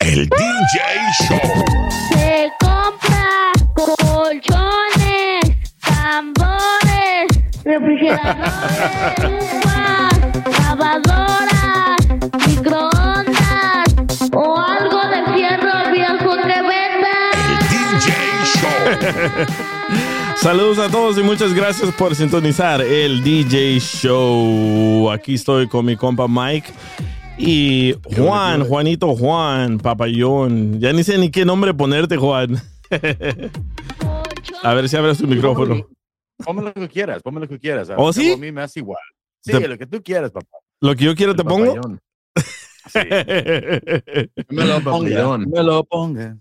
El DJ Show. Se compra colchones, tambores, refrigeradores, uvas, lavadoras, microondas o algo de fierro viejo que venda. El DJ Show. Saludos a todos y muchas gracias por sintonizar el DJ Show. Aquí estoy con mi compa Mike y Juan, Juanito Juan, papayón. Ya ni sé ni qué nombre ponerte, Juan. A ver si abres tu micrófono. Ponme lo que quieras, ponme lo que quieras. ¿Oh, sí? A mí me hace igual. Sí, Te- lo que tú quieras, papá. Lo que yo quiero El te pongo. papayón. Sí. Me lo ponga. Me lo ponga.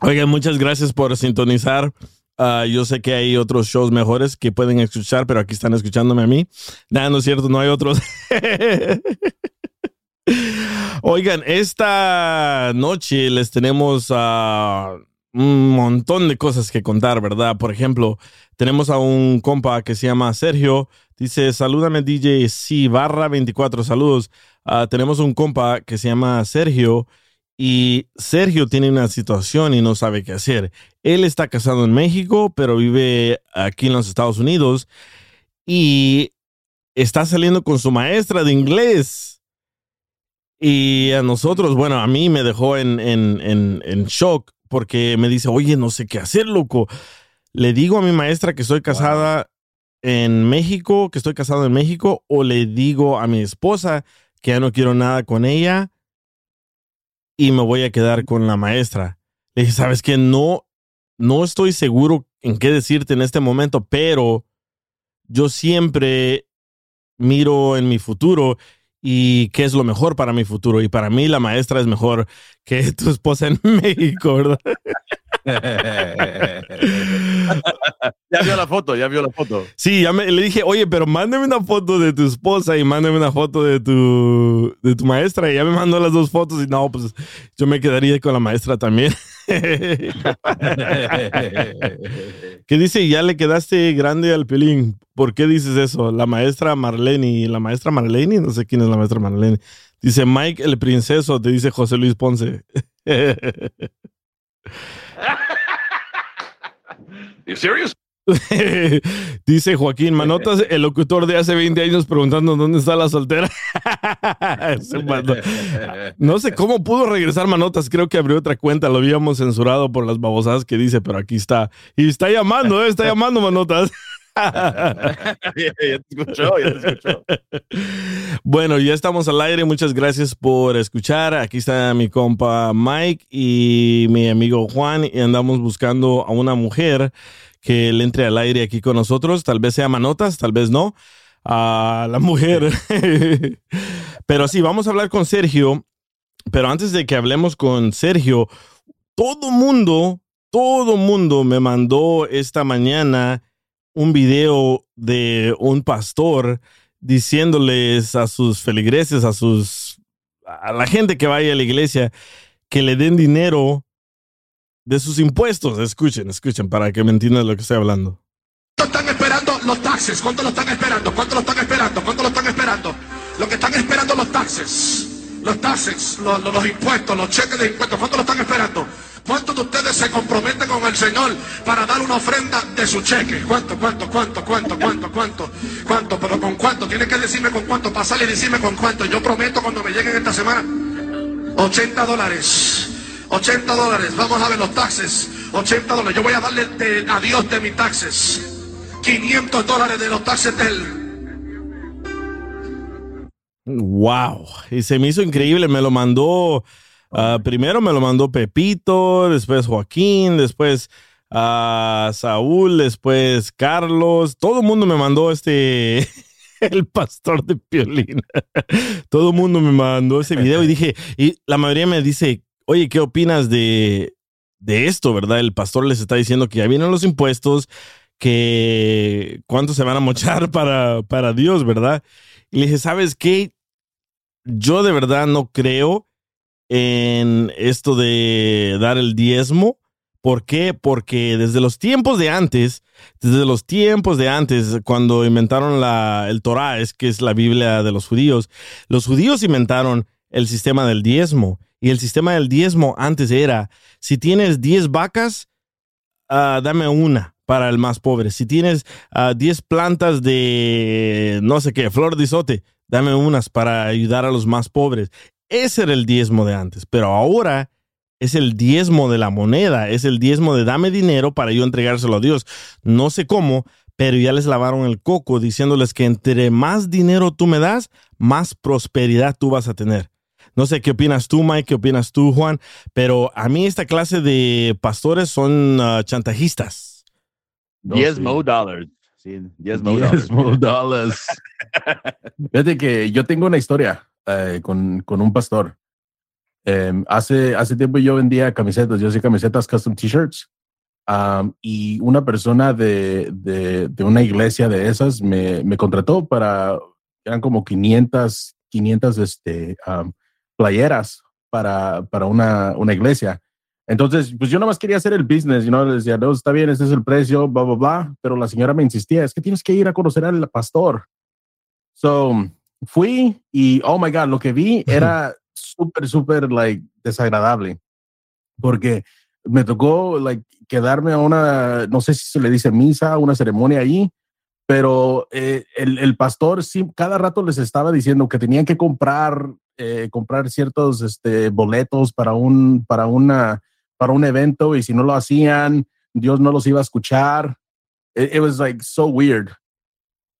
Oigan, muchas gracias por sintonizar. Ah, yo sé que hay otros shows mejores que pueden escuchar, pero aquí están escuchándome a mí. Nada, no es cierto, no hay otros. Oigan, esta noche les tenemos ah, un montón de cosas que contar, ¿verdad? Por ejemplo, tenemos a un compa que se llama Sergio. Dice, salúdame DJ C barra 24, saludos. Ah, tenemos un compa que se llama Sergio y Sergio tiene una situación y no sabe qué hacer. Él está casado en México, pero vive aquí en los Estados Unidos y está saliendo con su maestra de inglés. Y a nosotros, bueno, a mí me dejó en, en, en, en shock porque me dice, oye, no sé qué hacer, loco. Le digo a mi maestra que estoy casada en México, que estoy casado en México, o le digo a mi esposa que ya no quiero nada con ella y me voy a quedar con la maestra. Le dije, ¿sabes qué? No, no estoy seguro en qué decirte en este momento, pero yo siempre miro en mi futuro y qué es lo mejor para mi futuro. Y para mí la maestra es mejor que tu esposa en México, ¿verdad? ya vio la foto, ya vio la foto. Sí, ya me, le dije, oye, pero mándame una foto de tu esposa y mándame una foto de tu, de tu maestra. Y ya me mandó las dos fotos y no, pues yo me quedaría con la maestra también. ¿Qué dice? Ya le quedaste grande al pelín. ¿Por qué dices eso? La maestra Marlene, la maestra Marlene, no sé quién es la maestra Marlene. Dice Mike el princeso, te dice José Luis Ponce. You serious? Dice Joaquín Manotas, el locutor de hace 20 años preguntando dónde está la soltera. No sé cómo pudo regresar Manotas, creo que abrió otra cuenta, lo habíamos censurado por las babosadas que dice, pero aquí está. Y está llamando, ¿eh? está llamando Manotas. ya te escuchó, ya te escuchó. Bueno, ya estamos al aire. Muchas gracias por escuchar. Aquí está mi compa Mike y mi amigo Juan y andamos buscando a una mujer que le entre al aire aquí con nosotros. Tal vez sea Manotas, tal vez no. A la mujer. Pero sí, vamos a hablar con Sergio. Pero antes de que hablemos con Sergio, todo mundo, todo mundo me mandó esta mañana un video de un pastor diciéndoles a sus feligreses, a sus a la gente que vaya a la iglesia, que le den dinero de sus impuestos. Escuchen, escuchen, para que me entiendan lo que estoy hablando. ¿Cuánto están esperando los taxes? ¿Cuánto lo están esperando? ¿Cuánto lo están esperando? ¿Cuánto lo están esperando? Lo que están esperando los taxes. Los taxes, lo- lo- los impuestos, los cheques de impuestos. ¿Cuánto lo están esperando? ¿Cuántos de ustedes se comprometen con el Señor para dar una ofrenda de su cheque? ¿Cuánto, cuánto, cuánto, cuánto, cuánto, cuánto? ¿Cuánto? Pero con cuánto. Tienes que decirme con cuánto. Pasarle y decirme con cuánto. Yo prometo cuando me lleguen esta semana. 80 dólares. 80 dólares. Vamos a ver los taxes. 80 dólares. Yo voy a darle de- a Dios de mis taxes. 500 dólares de los taxes de él. Wow. Y se me hizo increíble. Me lo mandó. ah, primero me lo mandó Pepito, después Joaquín, después ah, Saúl, después Carlos. Todo el mundo me mandó este. El pastor de Piolín. Todo el mundo me mandó ese video y dije, y la mayoría me dice, oye, ¿qué opinas de, de esto, verdad? El pastor les está diciendo que ya vienen los impuestos, que cuánto se van a mochar para, para Dios, ¿verdad? Y le dije, ¿sabes qué? Yo de verdad no creo en esto de dar el diezmo. ¿Por qué? Porque desde los tiempos de antes, desde los tiempos de antes, cuando inventaron la, el Torah, es que es la Biblia de los judíos, los judíos inventaron el sistema del diezmo. Y el sistema del diezmo antes era, si tienes 10 vacas, ah, dame una para el más pobre. Si tienes ah, 10 plantas de, no sé qué, flor de isote, dame unas para ayudar a los más pobres. Ese era el diezmo de antes, pero ahora es el diezmo de la moneda, es el diezmo de dame dinero para yo entregárselo a Dios. No sé cómo, pero ya les lavaron el coco diciéndoles que entre más dinero tú me das, más prosperidad tú vas a tener. No sé qué opinas tú, Mike, qué opinas tú, Juan, pero a mí esta clase de pastores son ah, chantajistas. No, 10 sí. mo dollars. Sí, 10 mo dollars. Fíjate que yo tengo una historia eh, con, con un pastor. Em, hace, hace tiempo yo vendía camisetas, yo hacía camisetas custom t-shirts. Am, y una persona de, de, de una iglesia de esas me, me contrató para, eran como 500, 500 este, am, playeras para, para una, una iglesia. Entonces, pues yo nada más quería hacer el business, y no le decía, no, está bien, este es el precio, bla, bla, bla. Pero la señora me insistía, es que tienes que ir a conocer al pastor. So, fui y, oh my God, lo que vi era súper, súper, like, desagradable. Porque me tocó, like, quedarme a una, no sé si se le dice misa, una ceremonia ahí, pero eh, el, el pastor sí, cada rato les estaba diciendo que tenían que comprar, eh, comprar ciertos este, boletos para un, para una, para un evento y si no lo hacían, Dios no los iba a escuchar. It, it was like so weird.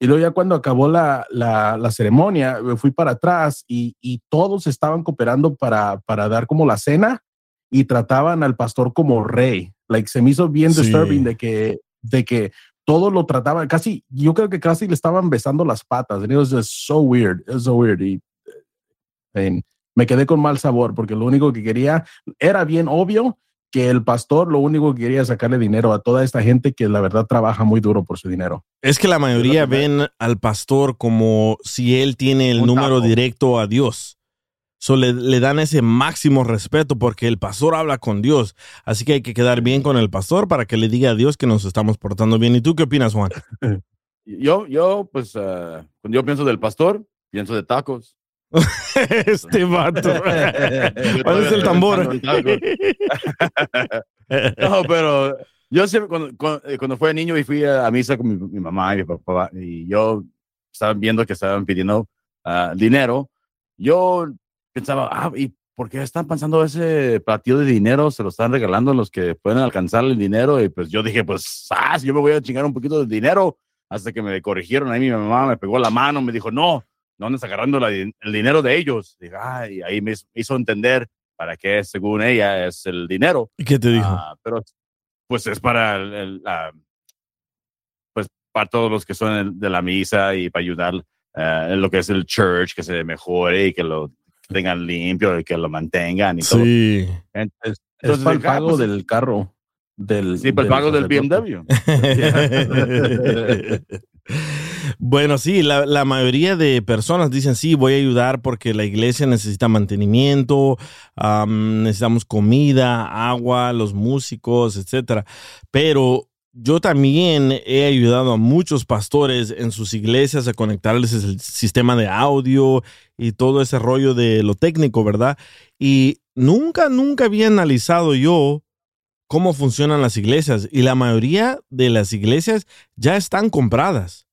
Y luego ya cuando acabó la, la, la ceremonia, me fui para atrás y, y todos estaban cooperando para, para dar como la cena y trataban al pastor como rey. Like, se me hizo bien Sí. disturbing de que, de que todos lo trataban, casi, yo creo que casi le estaban besando las patas. And it was just so weird, it was so weird. Y eh, me quedé con mal sabor porque lo único que quería, era bien obvio que el pastor lo único que quería es sacarle dinero a toda esta gente que la verdad trabaja muy duro por su dinero. Es que la mayoría ven al pastor como si él tiene el Un número directo a Dios. So, le, le dan ese máximo respeto porque el pastor habla con Dios. Así que hay que quedar bien con el pastor para que le diga a Dios que nos estamos portando bien. ¿Y tú qué opinas, Juan? Yo, yo, pues, ah, cuando yo pienso del pastor, pienso de tacos. este vato. ¿Cuál es el tambor? No, pero yo siempre, cuando, cuando, eh, cuando fui niño y fui a, a misa con mi, mi mamá y mi papá, y yo estaba viendo que estaban pidiendo ah, dinero, yo pensaba, ah, ¿y por qué están pasando ese platillo de dinero? Se lo están regalando a los que pueden alcanzar el dinero. Y pues yo dije, pues, ah, yo me voy a chingar un poquito de dinero. Hasta que me corrigieron ahí, mi mamá me pegó la mano, me dijo, no, no andes agarrando la el dinero de ellos. Dije, ay, ahí me hizo- entender para qué, según ella, es el dinero. ¿Y qué te dijo? Ah, pero pues es para el, el, pues para todos los que son de la misa y para ayudar ah, en lo que es el church, que se mejore y que lo tengan limpio y que lo mantengan y todo. sí. Entonces, Es para el ah, pago pues, del carro. Del, Sí, para el pago del. BMW. bueno, sí, la, la mayoría de personas dicen, sí, voy a ayudar porque la iglesia necesita mantenimiento, am, necesitamos comida, agua, los músicos, etcétera. Pero yo también he ayudado a muchos pastores en sus iglesias a conectarles el sistema de audio y todo ese rollo de lo técnico, ¿verdad? Y nunca, nunca había analizado yo cómo funcionan las iglesias y la mayoría de las iglesias ya están compradas.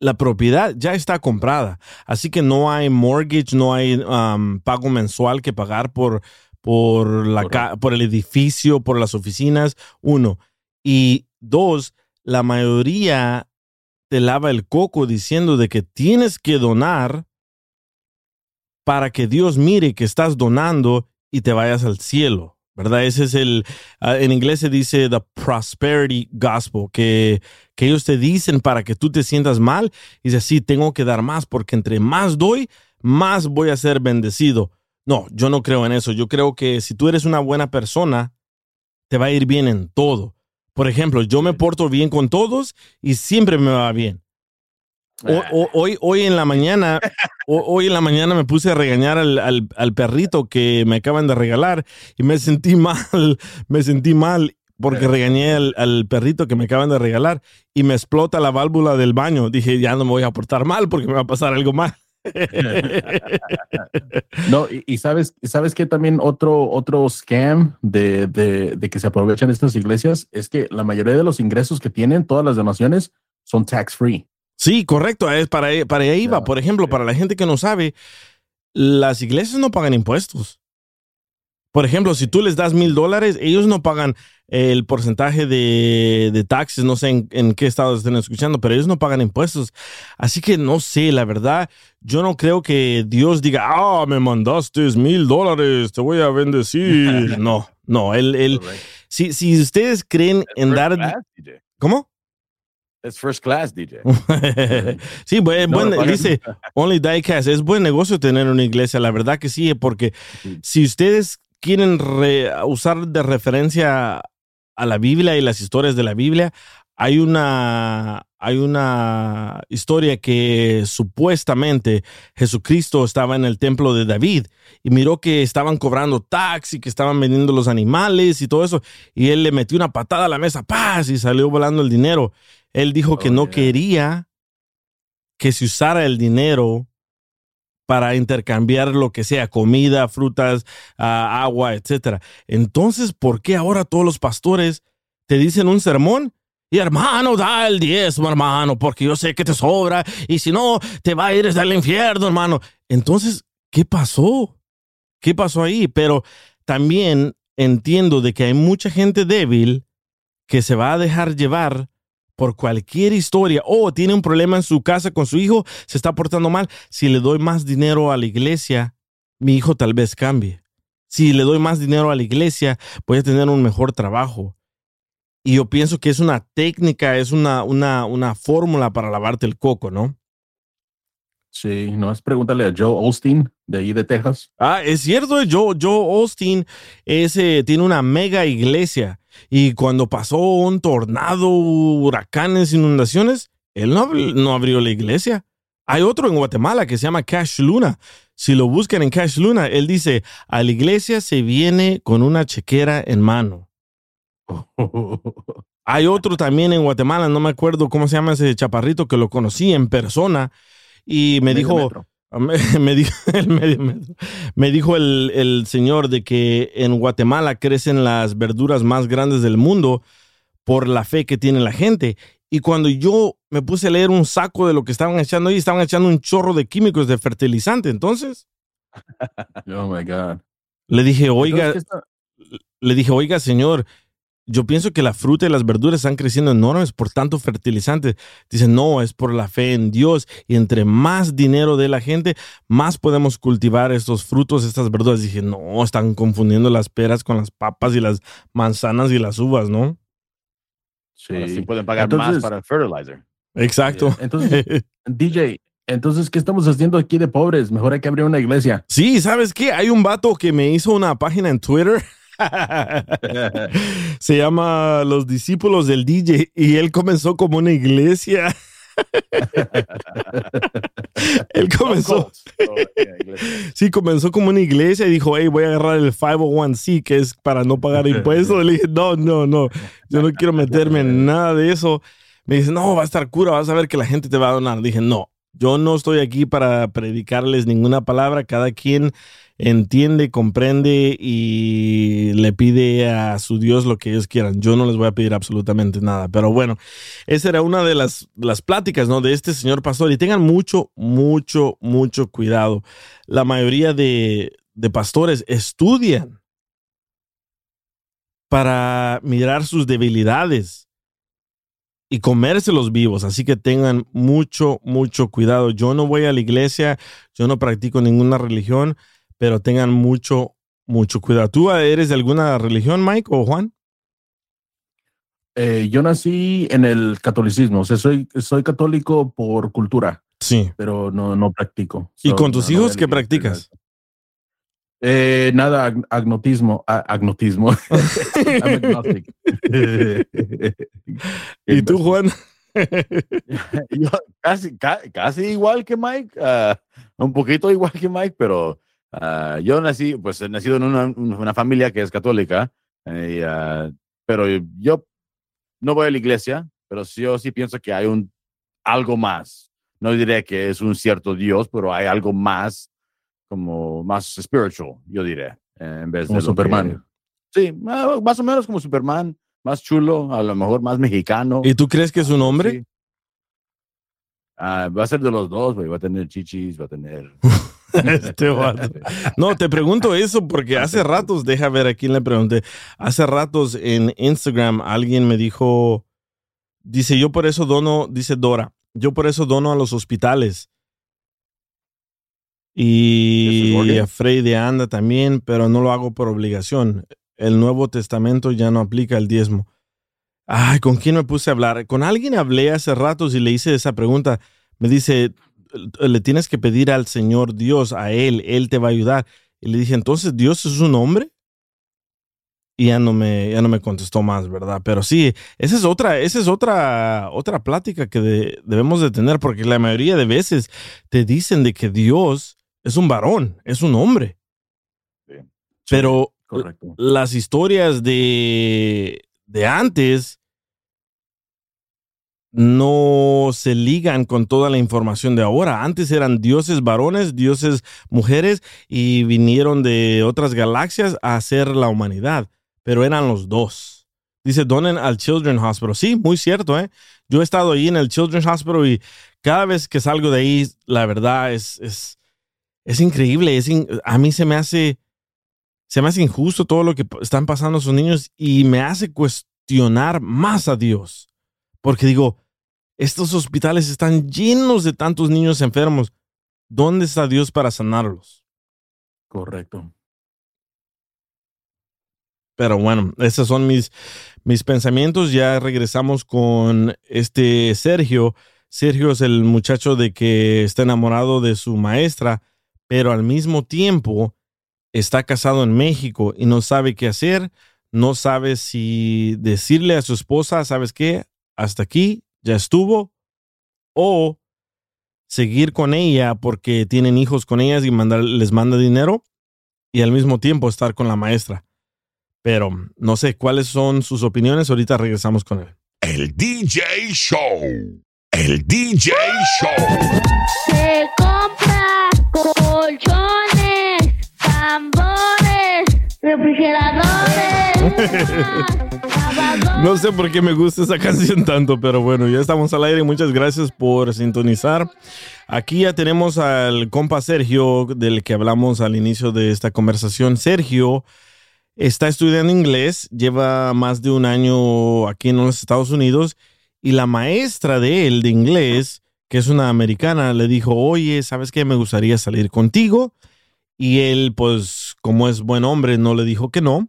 La propiedad ya está comprada. Así que no hay mortgage, no hay um, pago mensual que pagar por, por, la ca- por el edificio, por las oficinas. Uno. Y dos, la mayoría te lava el coco diciendo de que tienes que donar para que Dios mire que estás donando y te vayas al cielo, ¿verdad? Ese es el, ah, en inglés se dice the prosperity gospel, que, que ellos te dicen para que tú te sientas mal y dices, sí, tengo que dar más porque entre más doy, más voy a ser bendecido. No, yo no creo en eso. Yo creo que si tú eres una buena persona, te va a ir bien en todo. Por ejemplo, yo me porto bien con todos y siempre me va bien. O- hoy, hoy en la mañana, hoy en la mañana me puse a regañar al, al- al perrito que me acaban de regalar y me sentí mal, me sentí mal porque regañé al, al perrito que me acaban de regalar y me explota la válvula del baño. Dije, ya no me voy a portar mal porque me va a pasar algo mal. No, y, y sabes, sabes que también otro, otro scam de, de, de que se aprovechan estas iglesias es que la mayoría de los ingresos que tienen todas las donaciones son tax free. Sí, correcto. Es para, para ahí va. Por ejemplo, para la gente que no sabe, las iglesias no pagan impuestos. Por ejemplo, si tú les das mil dólares, ellos no pagan el porcentaje de, de taxes, no sé en, en qué estado estén escuchando, pero ellos no pagan impuestos. Así que no sé, la verdad, yo no creo que Dios diga, ah, me mandaste mil dólares, te voy a bendecir. No, no, él, él, si, si ustedes creen en dar... DJ. ¿Cómo? Es first class, DJ. sí, buen, No, buen- dice Only Diecast, es buen negocio tener una iglesia, la verdad que sí, porque si ustedes quieren re- usar de referencia a la Biblia y las historias de la Biblia, hay una, hay una historia que supuestamente Jesucristo estaba en el templo de David y miró que estaban cobrando tax y que estaban vendiendo los animales y todo eso, y él le metió una patada a la mesa, ¡paz! y salió volando el dinero. Él dijo que no quería que se usara el dinero para intercambiar lo que sea, comida, frutas, ah, agua, etcétera. Entonces, ¿por qué ahora todos los pastores te dicen un sermón? Y hermano, da el diezmo, hermano, porque yo sé que te sobra, y si no, te va a ir al infierno, hermano. Entonces, ¿qué pasó? ¿Qué pasó ahí? Pero también entiendo de que hay mucha gente débil que se va a dejar llevar por cualquier historia o tiene un problema en su casa con su hijo, se está portando mal. Si le doy más dinero a la iglesia, mi hijo tal vez cambie. Si le doy más dinero a la iglesia, voy a tener un mejor trabajo. Y yo pienso que es una técnica, es una, una, una fórmula para lavarte el coco, ¿no? Sí, no es pregúntale a Joe Osteen de ahí de Texas. Ah, es cierto, Joe, Joe Austin ese, tiene una mega iglesia y cuando pasó un tornado, huracanes, inundaciones, él no, no abrió la iglesia. Hay otro en Guatemala que se llama Cash Luna. Si lo buscan en Cash Luna, él dice, a la iglesia se viene con una chequera en mano. Hay otro también en Guatemala, no me acuerdo cómo se llama ese chaparrito que lo conocí en persona y me dijo, metro. Me, me dijo, el medio metro. Me dijo el, el señor de que en Guatemala crecen las verduras más grandes del mundo por la fe que tiene la gente. Y cuando yo me puse a leer un saco de lo que estaban echando ahí, estaban echando un chorro de químicos de fertilizante. Entonces Oh my God. le dije, oiga, Entonces, ¿qué está- le dije, oiga, señor, yo pienso que la fruta y las verduras están creciendo enormes por tanto fertilizante. Dice, no, es por la fe en Dios. Y entre más dinero de la gente, más podemos cultivar estos frutos, estas verduras. Dije, no, están confundiendo las peras con las papas y las manzanas y las uvas, ¿no? Ahora Sí. sí pueden pagar más para fertilizer. Exacto. Entonces, DJ, entonces, ¿qué estamos haciendo aquí de pobres? Mejor hay que abrir una iglesia. Sí, ¿sabes qué? Hay un vato que me hizo una página en Twitter. Se llama Los Discípulos del DJ y él comenzó como una iglesia. él comenzó, Oh, sí, comenzó como una iglesia y dijo, hey, voy a agarrar el 501c, que es para no pagar impuestos. Le dije, no, no, no, yo no quiero meterme en nada de eso. Me dice, no, va a estar cura, vas a ver que la gente te va a donar. Dije, no, yo no estoy aquí para predicarles ninguna palabra, cada quien entiende, comprende y le pide a su Dios lo que ellos quieran. Yo no les voy a pedir absolutamente nada. Pero bueno, esa era una de las, las pláticas ¿no? de este señor pastor. Y tengan mucho, mucho, mucho cuidado. La mayoría de, de pastores estudian para mirar sus debilidades y comérselos vivos. Así que tengan mucho, mucho cuidado. Yo no voy a la iglesia, yo no practico ninguna religión, pero tengan mucho, mucho cuidado. ¿Tú eres de alguna religión, Mike o Juan? Eh, yo nací en el catolicismo, o sea, soy, soy católico por cultura, Sí. pero no, no practico. ¿Y So, con tus no, hijos qué practicas? Eh, nada, ag- agnotismo, agnotismo. ¿Y tú, Juan? Yo casi, ca- casi igual que Mike, ah, un poquito igual que Mike, pero ah, yo nací, pues he nacido en una, una familia que es católica, eh, ah, pero yo no voy a la iglesia, pero sí- yo sí pienso que hay un algo más. No diré que es un cierto Dios, pero hay algo más, como más spiritual, yo diré, en vez Como de lo que- Superman. sí, ah, más o menos como Superman, más chulo, a lo mejor más mexicano. ¿Y tú crees que es un hombre? Sí. Ah, va a ser de los dos, güey. Va a tener chichis, va a tener. Este. No, te pregunto eso porque hace ratos, deja ver a quién le pregunté. Hace ratos en Instagram alguien me dijo, dice, yo por eso dono, dice Dora, yo por eso dono a los hospitales. Y ¿Eso es a Frey de Anda también, pero no lo hago por obligación. El Nuevo Testamento ya no aplica el diezmo. Ay, ¿con quién me puse a hablar? Con alguien hablé hace ratos y le hice esa pregunta. Me dice, le tienes que pedir al Señor Dios, a Él, Él te va a ayudar. Y le dije, entonces, ¿Dios es un hombre? Y ya no me, ya no me contestó más, ¿verdad? Pero sí, esa es otra, esa es otra, otra plática que de- debemos de tener, porque la mayoría de veces te dicen de que Dios es un varón, es un hombre. Sí. Pero Correcto. las historias de, de antes no se ligan con toda la información de ahora. Antes eran dioses varones, dioses mujeres y vinieron de otras galaxias a hacer la humanidad, pero eran los dos. Dice, donen al Children's Hospital. Sí, muy cierto, ¿eh? Yo he estado ahí en el Children's Hospital y cada vez que salgo de ahí, la verdad es, es, es increíble. Es a mí se me hace se me hace injusto todo lo que están pasando sus niños y me hace cuestionar más a Dios. Porque digo, estos hospitales están llenos de tantos niños enfermos. ¿Dónde está Dios para sanarlos? Correcto. Pero bueno, esos son mis, mis pensamientos. Ya regresamos con este Sergio. Sergio es el muchacho de que está enamorado de su maestra, pero al mismo tiempo está casado en México y no sabe qué hacer, no sabe si decirle a su esposa, ¿sabes qué? Hasta aquí, ya estuvo, o seguir con ella porque tienen hijos con ellas y mandar, les manda dinero y al mismo tiempo estar con la maestra. Pero no sé cuáles son sus opiniones, ahorita regresamos con él. El DJ Show. El DJ Show. Se compra colchones, No sé por qué me gusta esa canción tanto, pero bueno, ya estamos al aire. Muchas gracias por sintonizar. Aquí ya tenemos al compa Sergio, del que hablamos al inicio de esta conversación. Sergio está estudiando inglés, lleva más de un año aquí en los Estados Unidos y la maestra de él de inglés, que es una americana, le dijo, oye, ¿sabes qué? Me gustaría salir contigo. Y él, pues, como es buen hombre, no le dijo que no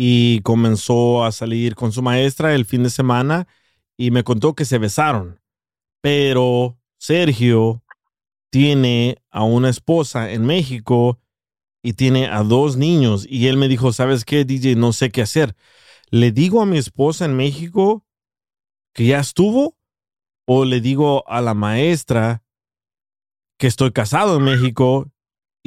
y comenzó a salir con su maestra el fin de semana y me contó que se besaron. Pero Sergio tiene a una esposa en México y tiene a dos niños y él me dijo, ¿sabes qué, DJ? No sé qué hacer. ¿Le digo a mi esposa en México que ya estuvo o le digo a la maestra que estoy casado en México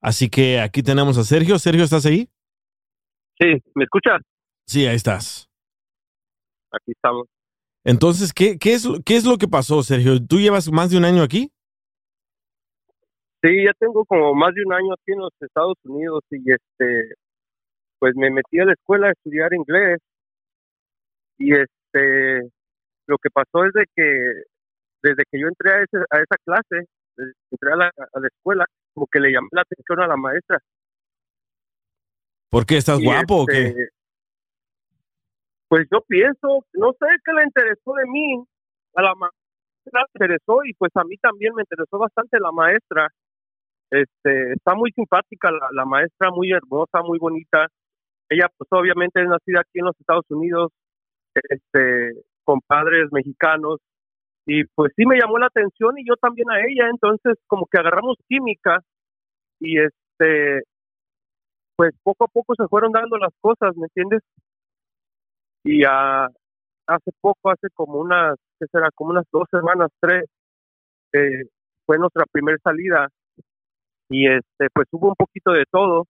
Así que aquí tenemos a Sergio. Sergio, ¿estás ahí? Sí, ¿me escuchas? Sí, ahí estás. Aquí estamos. Entonces, ¿qué, qué, es, lo- ¿qué es lo que pasó, Sergio? ¿Tú llevas más de un año aquí? Sí, ya tengo como más de un año aquí en los Estados Unidos y este, pues me metí a la escuela a estudiar inglés y este, lo que pasó es de que desde que yo entré a, ese- a esa clase, entré a la, a la escuela, como que le llamé la atención a la maestra. ¿Por qué? ¿Estás Y, guapo o qué? este, Pues yo pienso, no sé qué le interesó de mí, a la maestra le interesó y pues a mí también me interesó bastante la maestra. Este, está muy simpática la, la maestra, muy hermosa, muy bonita. Ella pues obviamente es nacida aquí en los Estados Unidos, este, con padres mexicanos y pues sí me llamó la atención y yo también a ella, entonces como que agarramos química y este pues poco a poco se fueron dando las cosas, ¿me entiendes? Y ah, hace poco, hace como unas, ¿qué será? Como unas dos semanas, tres, eh, fue nuestra primera salida y este, pues hubo un poquito de todo,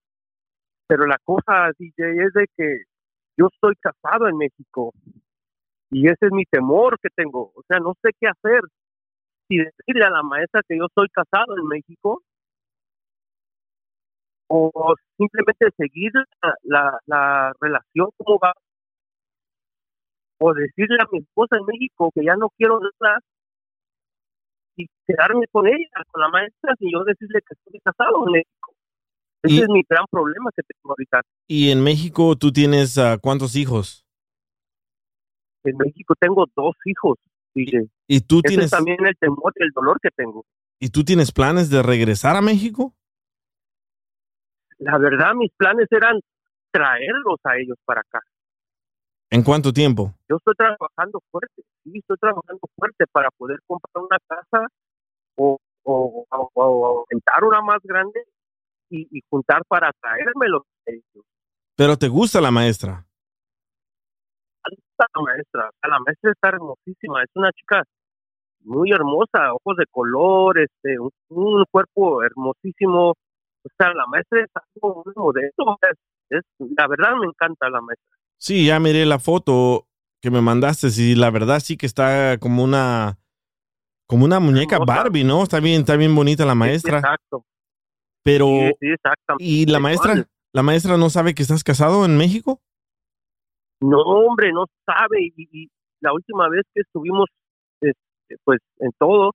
pero la cosa, DJ, es de que yo estoy casado en México y ese es mi temor que tengo, o sea, no sé qué hacer. Si decirle a la maestra que yo estoy casado en México o simplemente seguir la, la, la relación como va o decirle a mi esposa en México que ya no quiero nada y quedarme con ella, con la maestra, y yo decirle que estoy casado en México. Ese Y- es mi gran problema que tengo ahorita. ¿Y en México tú tienes ah, cuántos hijos? En México tengo dos hijos, DJ. ¿Y tú Ese tienes, es también el temor y el dolor que tengo. ¿Y tú tienes planes de regresar a México? La verdad, mis planes eran traerlos a ellos para acá. ¿En cuánto tiempo? Yo estoy trabajando fuerte, sí, estoy trabajando fuerte para poder comprar una casa o, o, o- o rentar una más grande y, y juntar para traérmelos a ellos. Pero te gusta la maestra. Está la maestra, o sea, la maestra está hermosísima, es una chica muy hermosa, ojos de color, este, un, un cuerpo hermosísimo. O sea, la maestra es algo muy moderno. Es, es- la verdad me encanta la maestra. Sí, ya miré la foto que me mandaste y la verdad sí que está como una como una muñeca Hermosa. Barbie, ¿no? Está bien, está bien bonita la maestra. Exacto. Pero Sí, sí, exactamente. ¿y la maestra? ¿La maestra no sabe que estás casado en México? No, hombre, no sabe. Y, la última vez que estuvimos, este, pues, en todo,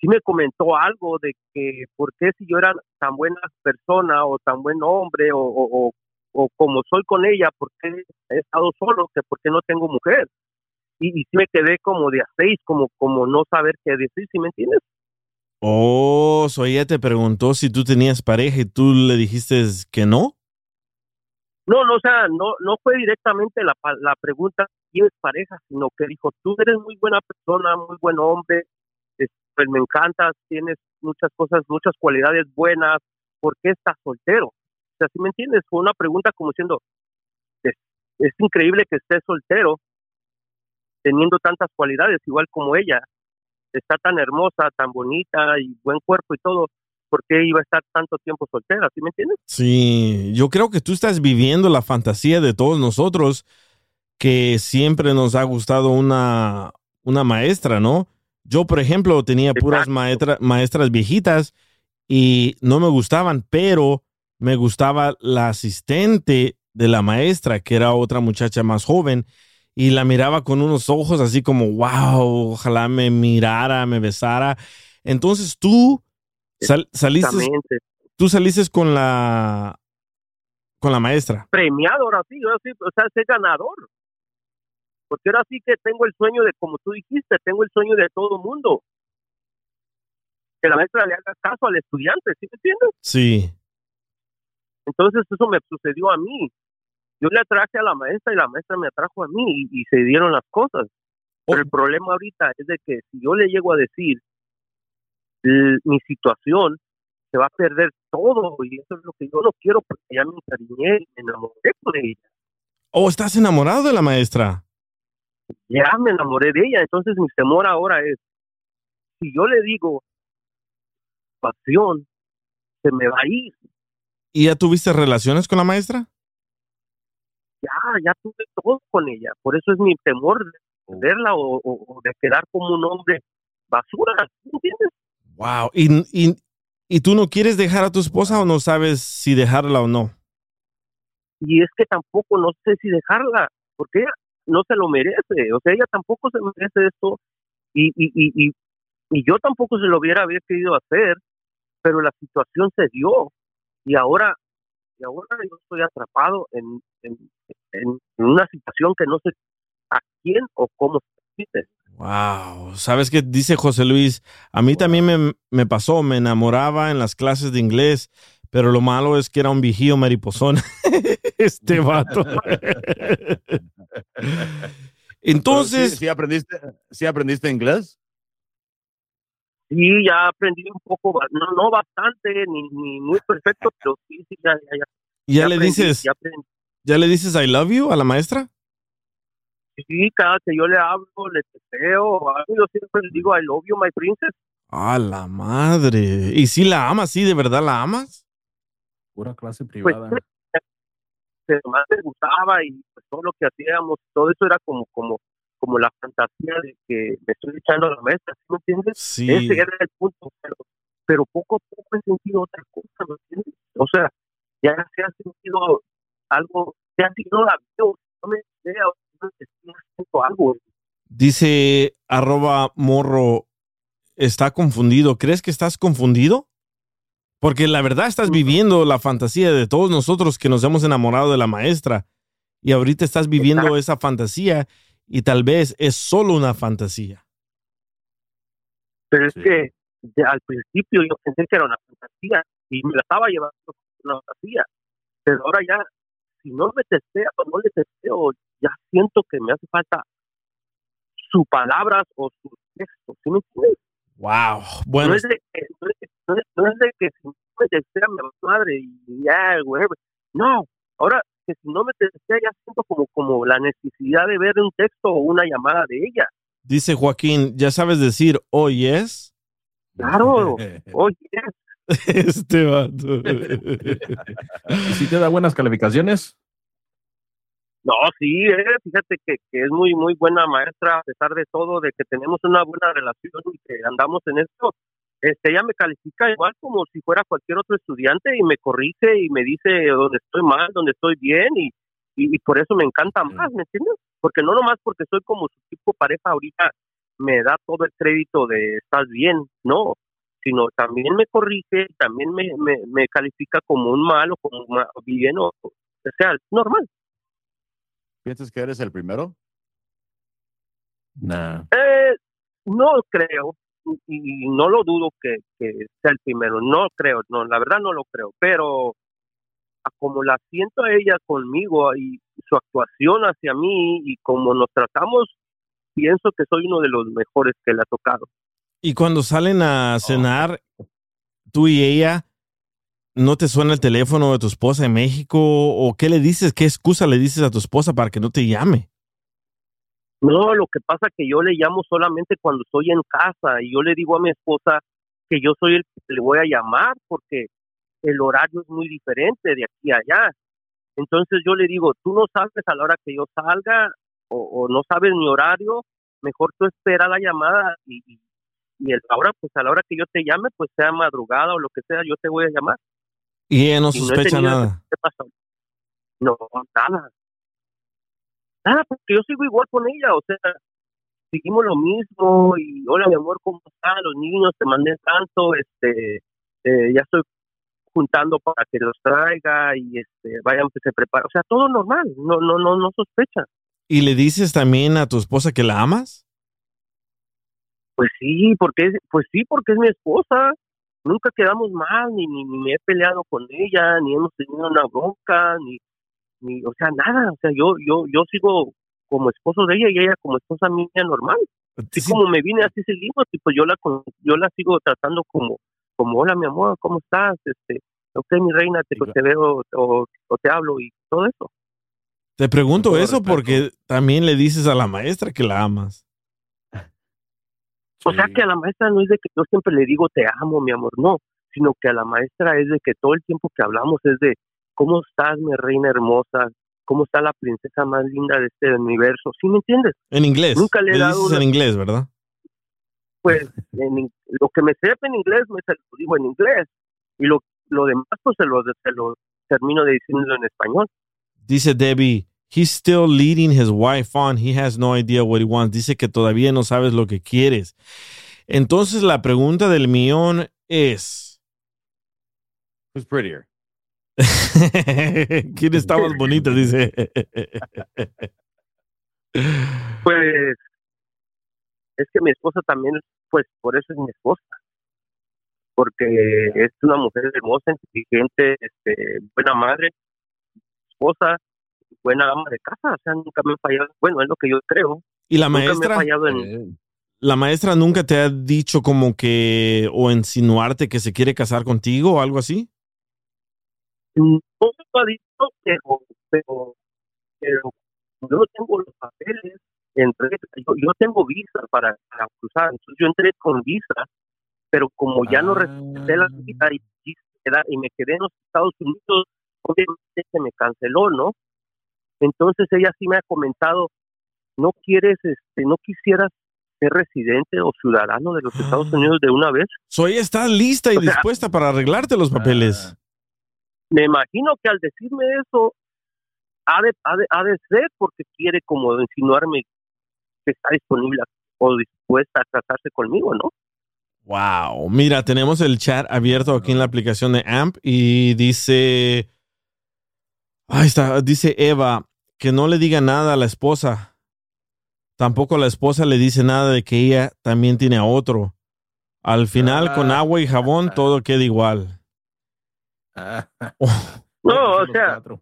sí me comentó algo de que por qué si yo era tan buena persona o tan buen hombre o- o como soy con ella, por qué he estado solo, que por qué no tengo mujer. Y, y sí me quedé como de a seis, como, como no saber qué decir, ¿sí me entiendes? Oh, so ella te preguntó si tú tenías pareja y tú le dijiste que no. No, no, o sea, no, no fue directamente la, la pregunta, ¿tienes pareja? Sino que dijo, tú eres muy buena persona, muy buen hombre, es- pues me encantas, tienes muchas cosas, muchas cualidades buenas, ¿por qué estás soltero? O sea, ¿sí me entiendes? Fue una pregunta como diciendo, es increíble que estés soltero, teniendo tantas cualidades, igual como ella, está tan hermosa, tan bonita y buen cuerpo y todo, ¿por qué iba a estar tanto tiempo soltera? ¿Sí me entiendes? Sí, yo creo que tú estás viviendo la fantasía de todos nosotros que siempre nos ha gustado una, una maestra, ¿no? Yo, por ejemplo, tenía puras maestra- maestras viejitas y no me gustaban, pero me gustaba la asistente de la maestra, que era otra muchacha más joven. y la miraba con unos ojos así como, wow, ojalá me mirara, me besara. Entonces tú sal- saliste, tú saliste con la, con la maestra. Premiado ahora sí, ahora sí, o sea, ser ganador. Porque ahora sí que tengo el sueño de, como tú dijiste, tengo el sueño de todo mundo. Que la maestra le haga caso al estudiante, ¿sí me entiendes? Sí. Entonces eso me sucedió a mí. Yo le atraje a la maestra y la maestra me atrajo a mí y, y se dieron las cosas. Pero el problema ahorita es de que si yo le llego a decir mi situación, se va a perder todo y eso es lo que yo no quiero porque ya me encariñé y me enamoré con ella. ¿O estás enamorado de la maestra? Ya me enamoré de ella. Entonces mi temor ahora es, si yo le digo pasión, se me va a ir. ¿Y ya tuviste relaciones con la maestra? ya, ya tuve todo con ella. Por eso es mi temor de perderla o, o- o de quedar como un hombre basura, ¿sí ¿entiendes? Wow. ¿Y, y, y tú no quieres dejar a tu esposa o no sabes si dejarla o no? Y es que tampoco no sé si dejarla, porque ella no se lo merece. O sea, ella tampoco se merece esto y, y, y, y, yo tampoco se lo hubiera querido hacer, pero la situación se dio y ahora y ahora yo estoy atrapado en, en, en una situación que no sé a quién o cómo se dice. Wow. ¿Sabes qué dice José Luis? A mí también me, me pasó, me enamoraba en las clases de inglés, pero lo malo es que era un vigío mariposón. este vato. Entonces, ¿Sí, sí aprendiste, ¿Sí aprendiste inglés? Sí, ya aprendí un poco, no, no bastante, ni, ni muy perfecto, pero sí, sí, ya, ya, ya. ¿ya le aprendí, dices, ya le dices I love you a la maestra? Sí, cada que yo le hablo, le testeo o algo, yo siempre le digo, I love you, my princess. A la madre. ¿Y si la amas? ¿Sí de verdad la amas? Pura clase Pues, privada. que más me gustaba y pues, todo lo que hacíamos, todo eso era como, como, como la fantasía de que me estoy echando a la maestra, ¿sí me entiendes? Sí. Ese era el punto, pero, pero poco a poco he sentido otra cosa, ¿me entiendes? O sea, ya se ha sentido algo, ya si no la veo, no me vea, Dice arroba morro, está confundido. ¿Crees que estás confundido? Porque la verdad estás viviendo la fantasía de todos nosotros que nos hemos enamorado de la maestra. Y ahorita estás viviendo Exacto. esa fantasía y tal vez es solo una fantasía. Pero es Sí. que de- al principio yo pensé que era una fantasía y me la estaba llevando como una fantasía. Pero ahora ya, si no me testeo o no le testeo, ya siento que me hace falta sus palabras o sus textos. ¿Sí me entiendes? Wow. Bueno, no, es de que, no, es de, no es- no es de que si no me testea me va madre y ya, whatever. No, ahora que si no me testea ya siento como, como la necesidad de ver un texto o una llamada de ella. dice Joaquín, ¿ya sabes decir oh yes? Claro, oye, Este vato. ¿Y si te da buenas calificaciones? No, sí, eh, fíjate que, que es muy, muy buena maestra, a pesar de todo, de que tenemos una buena relación y que andamos en esto. Este, ella me califica igual como si fuera cualquier otro estudiante y me corrige y me dice dónde estoy mal, dónde estoy bien y, y, y por eso me encanta más, ¿me entiendes? Porque no nomás porque soy como su tipo pareja ahorita me da todo el crédito de estás bien, no, sino también me corrige, también me, me, me califica como un malo, como un ma- bien o, o sea, normal. ¿Piensas que eres el primero? Nah. Eh, no creo, y y no lo dudo que, que sea el primero, no creo, no, la verdad no lo creo, pero como la siento a ella conmigo y su actuación hacia mí y como nos tratamos, pienso que soy uno de los mejores que le ha tocado. Y cuando salen a cenar, tú y ella, ¿no te suena el teléfono de tu esposa en México? ¿O qué le dices? ¿Qué excusa le dices a tu esposa para que no te llame? No, lo que pasa es que yo le llamo solamente cuando estoy en casa y yo le digo a mi esposa que yo soy el que le voy a llamar porque el horario es muy diferente de aquí a allá. Entonces yo le digo, tú no sabes a la hora que yo salga o, o no sabes mi horario, mejor tú espera la llamada y, y, y el, ahora pues a la hora que yo te llame, pues sea madrugada o lo que sea, yo te voy a llamar. Y ella no sospecha nada. ¿Qué pasó? No, nada. Nada, porque yo sigo igual con ella, o sea, seguimos lo mismo y hola mi amor, ¿cómo están los niños? Te mandé tanto, este, eh, ya estoy juntando para que los traiga y este, vayan que se prepara, o sea, todo normal, no, no, no, no sospecha. ¿Y le dices también a tu esposa que la amas? Pues sí, porque es, pues sí, porque es mi esposa. Nunca quedamos mal, ni, ni, ni me he peleado con ella, ni hemos tenido una bronca, ni, ni, o sea, nada. O sea, yo, yo, yo sigo como esposo de ella y ella como esposa mía normal. Así Sí. como me vine, así seguimos, y pues yo la, yo la sigo tratando como, como, hola mi amor, ¿cómo estás? Este, ok, mi reina, te, te veo o, o te hablo y todo eso. Te pregunto eso porque también le dices a la maestra que la amas. O sea que a la maestra no es de que yo siempre le digo te amo, mi amor, no, sino que a la maestra es de que todo el tiempo que hablamos es de cómo estás, mi reina hermosa, cómo está la princesa más linda de este universo, ¿sí me entiendes? En inglés. Nunca le he dado dices una- en inglés, ¿verdad? Pues en lo que me sepa en inglés me se lo digo en inglés y lo, lo demás pues se lo, se lo termino de decirlo en español. Dice Debbie, he's still leading his wife on. He has no idea what he wants. Dice que todavía no sabes lo que quieres. Entonces la pregunta del millón es, Who's prettier? ¿quién está más bonita? Dice. Pues es que mi esposa también, pues por eso es mi esposa. Porque es una mujer hermosa, inteligente, este, buena madre, esposa, buena ama de casa. O sea, nunca me ha fallado. Bueno, es lo que yo creo. ¿Y la Nunca me ha maestra? fallado en. ¿La maestra nunca te ha dicho como que o insinuarte que se quiere casar contigo o algo así? No se lo ha dicho, pero, pero, pero yo no tengo los papeles. Entré, yo, yo tengo visa para, para cruzar. Entonces yo entré con visa, pero como ya no respeté la y, quise quedar- y me quedé en los Estados Unidos, obviamente se me canceló, ¿no? Entonces ella sí me ha comentado, no quieres, este, no quisieras ser residente o ciudadano de los Estados Ah. Unidos de una vez. So ella está lista y O sea- dispuesta para arreglarte los papeles. me imagino que al decirme eso ha de, ha de, ha de ser porque quiere como insinuarme que está disponible o dispuesta a casarse conmigo, ¿no? Wow. Mira, tenemos el chat abierto aquí en la aplicación de AMP y dice. Ahí está. Dice Eva que no le diga nada a la esposa. Tampoco la esposa le dice nada de que ella también tiene a otro. Al final, con Ah. agua y jabón, todo queda igual. ah, No, o los sea, cuatro.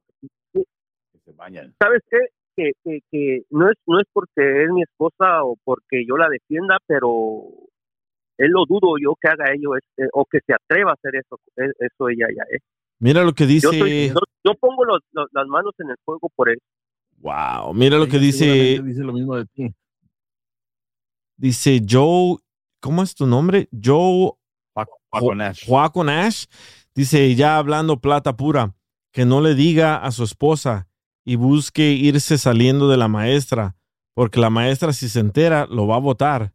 Que se bañan. ¿sabes qué? Que, que, que no es no es porque es mi esposa o porque yo la defienda, pero él lo dudo yo que haga ello este, o que se atreva a hacer eso, e- eso ella ya es. Mira lo que Yo, dice. soy- yo, yo pongo los- los- las manos en el fuego por él. Wow. Mira lo que dice. dice lo mismo de ti. Dice Joe. ¿Cómo es tu nombre? Joe Paco, Paco Nash. Joaco Nash dice, ya hablando plata pura, que no le diga a su esposa y busque irse saliendo de la maestra, porque la maestra si se entera lo va a votar.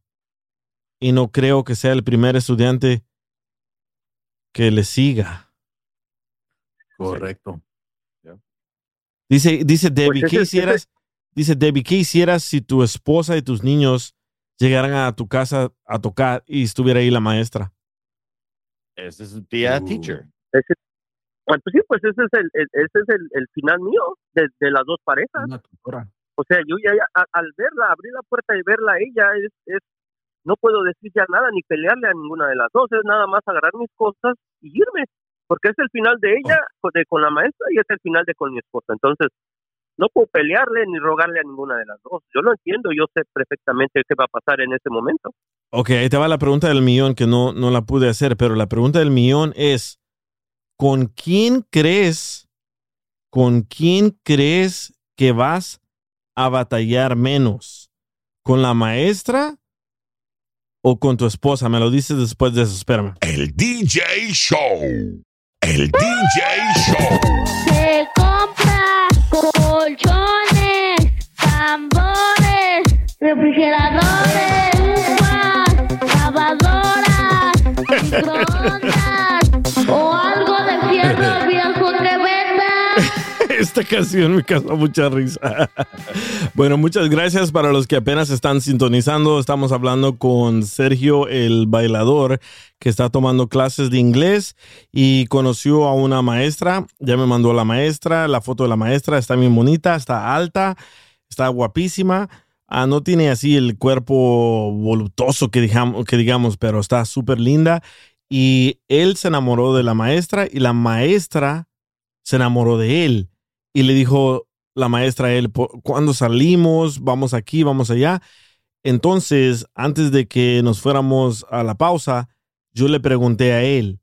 Y no creo que sea el primer estudiante que le siga. Correcto. Dice, dice Debbie, Pues ¿qué ese- hicieras? Dice Debbie, ¿qué hicieras si tu esposa y tus niños llegaran a tu casa a tocar y estuviera ahí la maestra? Ese es su tía Uh. teacher. Ese, Ah, pues sí, pues ese es el, el- ese es el, el final mío de, de las dos parejas. Una tutora. O sea, yo ya, ya, a- al verla, abrir la puerta y verla a ella, es, es, no puedo decir ya nada ni pelearle a ninguna de las dos, es nada más agarrar mis cosas y irme, porque es el final de ella con, de, con la maestra y es el final de con mi esposa. Entonces, no puedo pelearle ni rogarle a ninguna de las dos. Yo lo entiendo, yo sé perfectamente qué va a pasar en ese momento. Ok, ahí te va la pregunta del millón que no, no la pude hacer, pero la pregunta del millón es, ¿con quién crees, con quién crees que vas a batallar menos? ¿Con la maestra o con tu esposa? Me lo dices después de eso, espérame. El DJ Show. El DJ Show. Se compra colchones, tambores, refrigeradores, estufas, lavadoras, microondas o algo de fierro. Esta canción me causó mucha risa. Bueno, muchas gracias para los que apenas están sintonizando. Estamos hablando con Sergio, el bailador, que está tomando clases de inglés y conoció a una maestra. Ya me mandó la maestra, la foto de la maestra. Está bien bonita, está alta, está guapísima. Ah, no tiene así el cuerpo voluptuoso que digamos, que digamos pero está súper linda. Y él se enamoró de la maestra y la maestra se enamoró de él. Y le dijo la maestra a él, "Po- ¿cuándo salimos? Vamos aquí, vamos allá. Entonces, antes de que nos fuéramos a la pausa, yo le pregunté a él,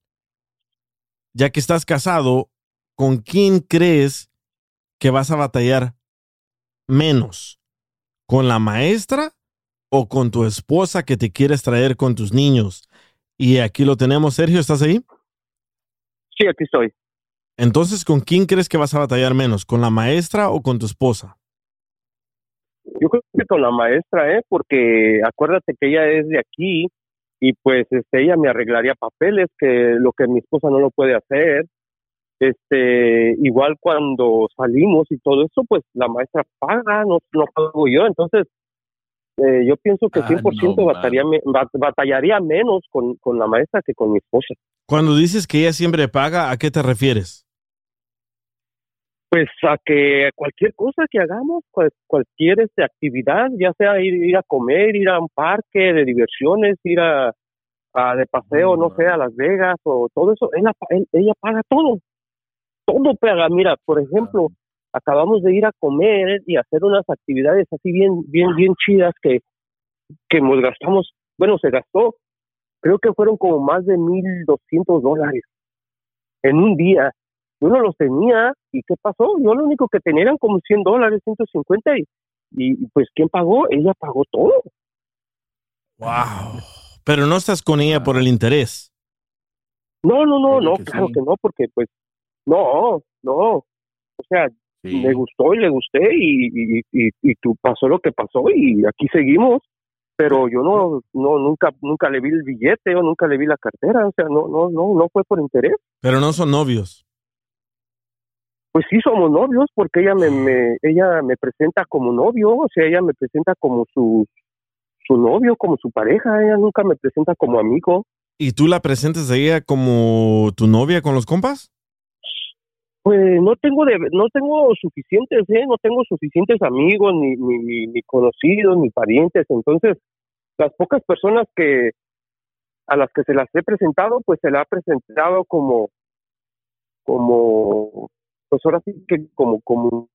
ya que estás casado, ¿con quién crees que vas a batallar menos? ¿Con la maestra o con tu esposa que te quieres traer con tus niños? Y aquí lo tenemos. Sergio, ¿estás ahí? Sí, aquí estoy. Entonces, ¿con quién crees que vas a batallar menos? ¿Con la maestra o con tu esposa? Yo creo que con la maestra, ¿eh? Porque acuérdate que ella es de aquí y pues este, ella me arreglaría papeles, que lo que mi esposa no lo puede hacer. Este, igual cuando salimos y todo eso, pues la maestra paga, no, no pago yo. Entonces, eh, yo pienso que Ah, 100% no, batallaría, me- bat- batallaría menos con, con la maestra que con mi esposa. Cuando dices que ella siempre paga, ¿a qué te refieres? Pues a que cualquier cosa que hagamos, cual- cualquier este, actividad, ya sea ir, ir a comer, ir a un parque de diversiones, ir a, a de paseo, no sé, a Las Vegas o todo eso, ella paga todo. Todo paga. Mira, por ejemplo, acabamos de ir a comer y hacer unas actividades así bien, bien, bien chidas que, que nos gastamos, bueno, se gastó, creo que fueron como más de 1.200 dólares en un día. Yo no los tenía, ¿y qué pasó? Yo lo único que tenía eran como 100 dólares, 150, y, y pues ¿quién pagó? Ella pagó todo. Wow. Pero no estás con ella por el interés. No, no, no, no, claro sí. que no, porque pues, no, no. O sea, Sí. me gustó y le gusté y, y, y, y tú pasó lo que pasó y aquí seguimos. Pero yo no, no, nunca, nunca le vi el billete o nunca le vi la cartera, o sea, no, no, no, no fue por interés. Pero no son novios. Pues sí somos novios porque ella me, me, ella me presenta como novio, o sea, ella me presenta como su, su novio, como su pareja, ella nunca me presenta como amigo. ¿Y tú la presentas a ella como tu novia con los compas? Pues no tengo de, no tengo suficientes, ¿eh? no tengo suficientes amigos, ni, ni, ni, ni conocidos, ni parientes. Entonces, las pocas personas que a las que se las he presentado, pues se la ha presentado como, como, pues ahora sí que como, como,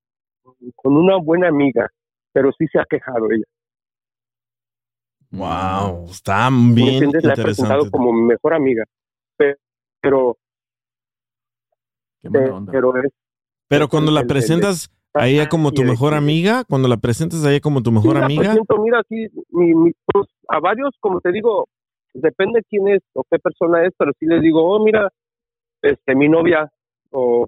con una buena amiga, pero sí se ha quejado ella. Wow, está ¿Me bien entiendes? La he presentado como mi mejor amiga, Pe- pero, Qué mala pe- onda. pero es Pero cuando la presentas a ella como tu mejor amiga, cuando la presentas a ella como tu mejor Sí, amiga, presento, mira, aquí, mi, mi- pues, a varios, como te digo, depende quién es o qué persona es, pero sí les digo, oh, mira, este, mi novia o,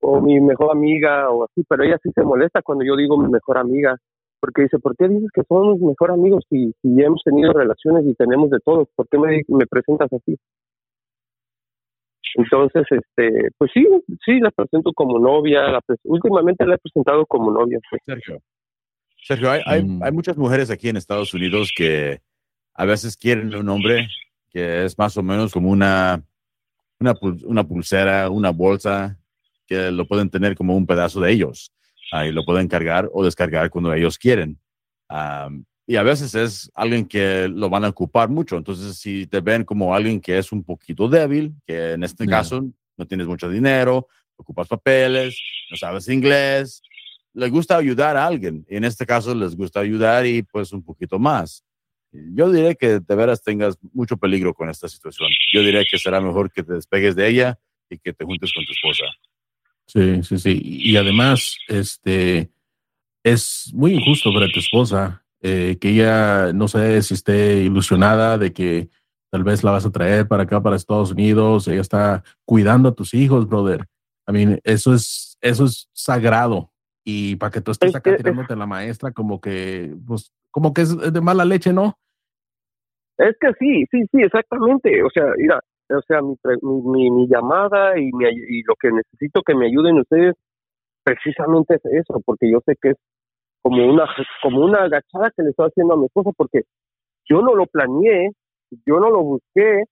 o mi mejor amiga o así, pero ella sí se molesta cuando yo digo mi mejor amiga, porque dice, ¿por qué dices que somos mejor amigos si, si hemos tenido relaciones y tenemos de todo? ¿Por qué me, me presentas así? Entonces, este, pues sí, sí, la presento como novia, la pres- últimamente la he presentado como novia. pues. Sergio. Sergio, hay, hay, Mm. hay muchas mujeres aquí en Estados Unidos que a veces quieren un hombre que es más o menos como una, una, pul- una pulsera, una bolsa, que lo pueden tener como un pedazo de ellos. Ahí lo pueden cargar o descargar cuando ellos quieren. Am, y a veces es alguien que lo van a ocupar mucho. Entonces, si te ven como alguien que es un poquito débil, que en este Ya. caso no tienes mucho dinero, ocupas papeles, no sabes inglés, les gusta ayudar a alguien. Y en este caso les gusta ayudar y pues un poquito más. Yo diré que de veras tengas mucho peligro con esta situación. Yo diría que será mejor que te despegues de ella y que te juntes con tu esposa. Sí, sí, sí. Y además, este, es muy injusto para tu esposa eh, que ella, no sé si esté ilusionada de que tal vez la vas a traer para acá, para Estados Unidos. Ella está cuidando a tus hijos, brother. I mean, eso es, eso es sagrado. Y para que tú estés Es acá tirándote a la maestra, como que, pues, como que es de mala leche, ¿no? Es que sí, sí, sí, exactamente. O sea, mira, o sea, mi, mi, mi- llamada y, mi y lo que necesito que me ayuden ustedes precisamente es eso, porque yo sé que es como una, como una agachada que le estoy haciendo a mi esposa, porque yo no lo planeé, yo no lo busqué,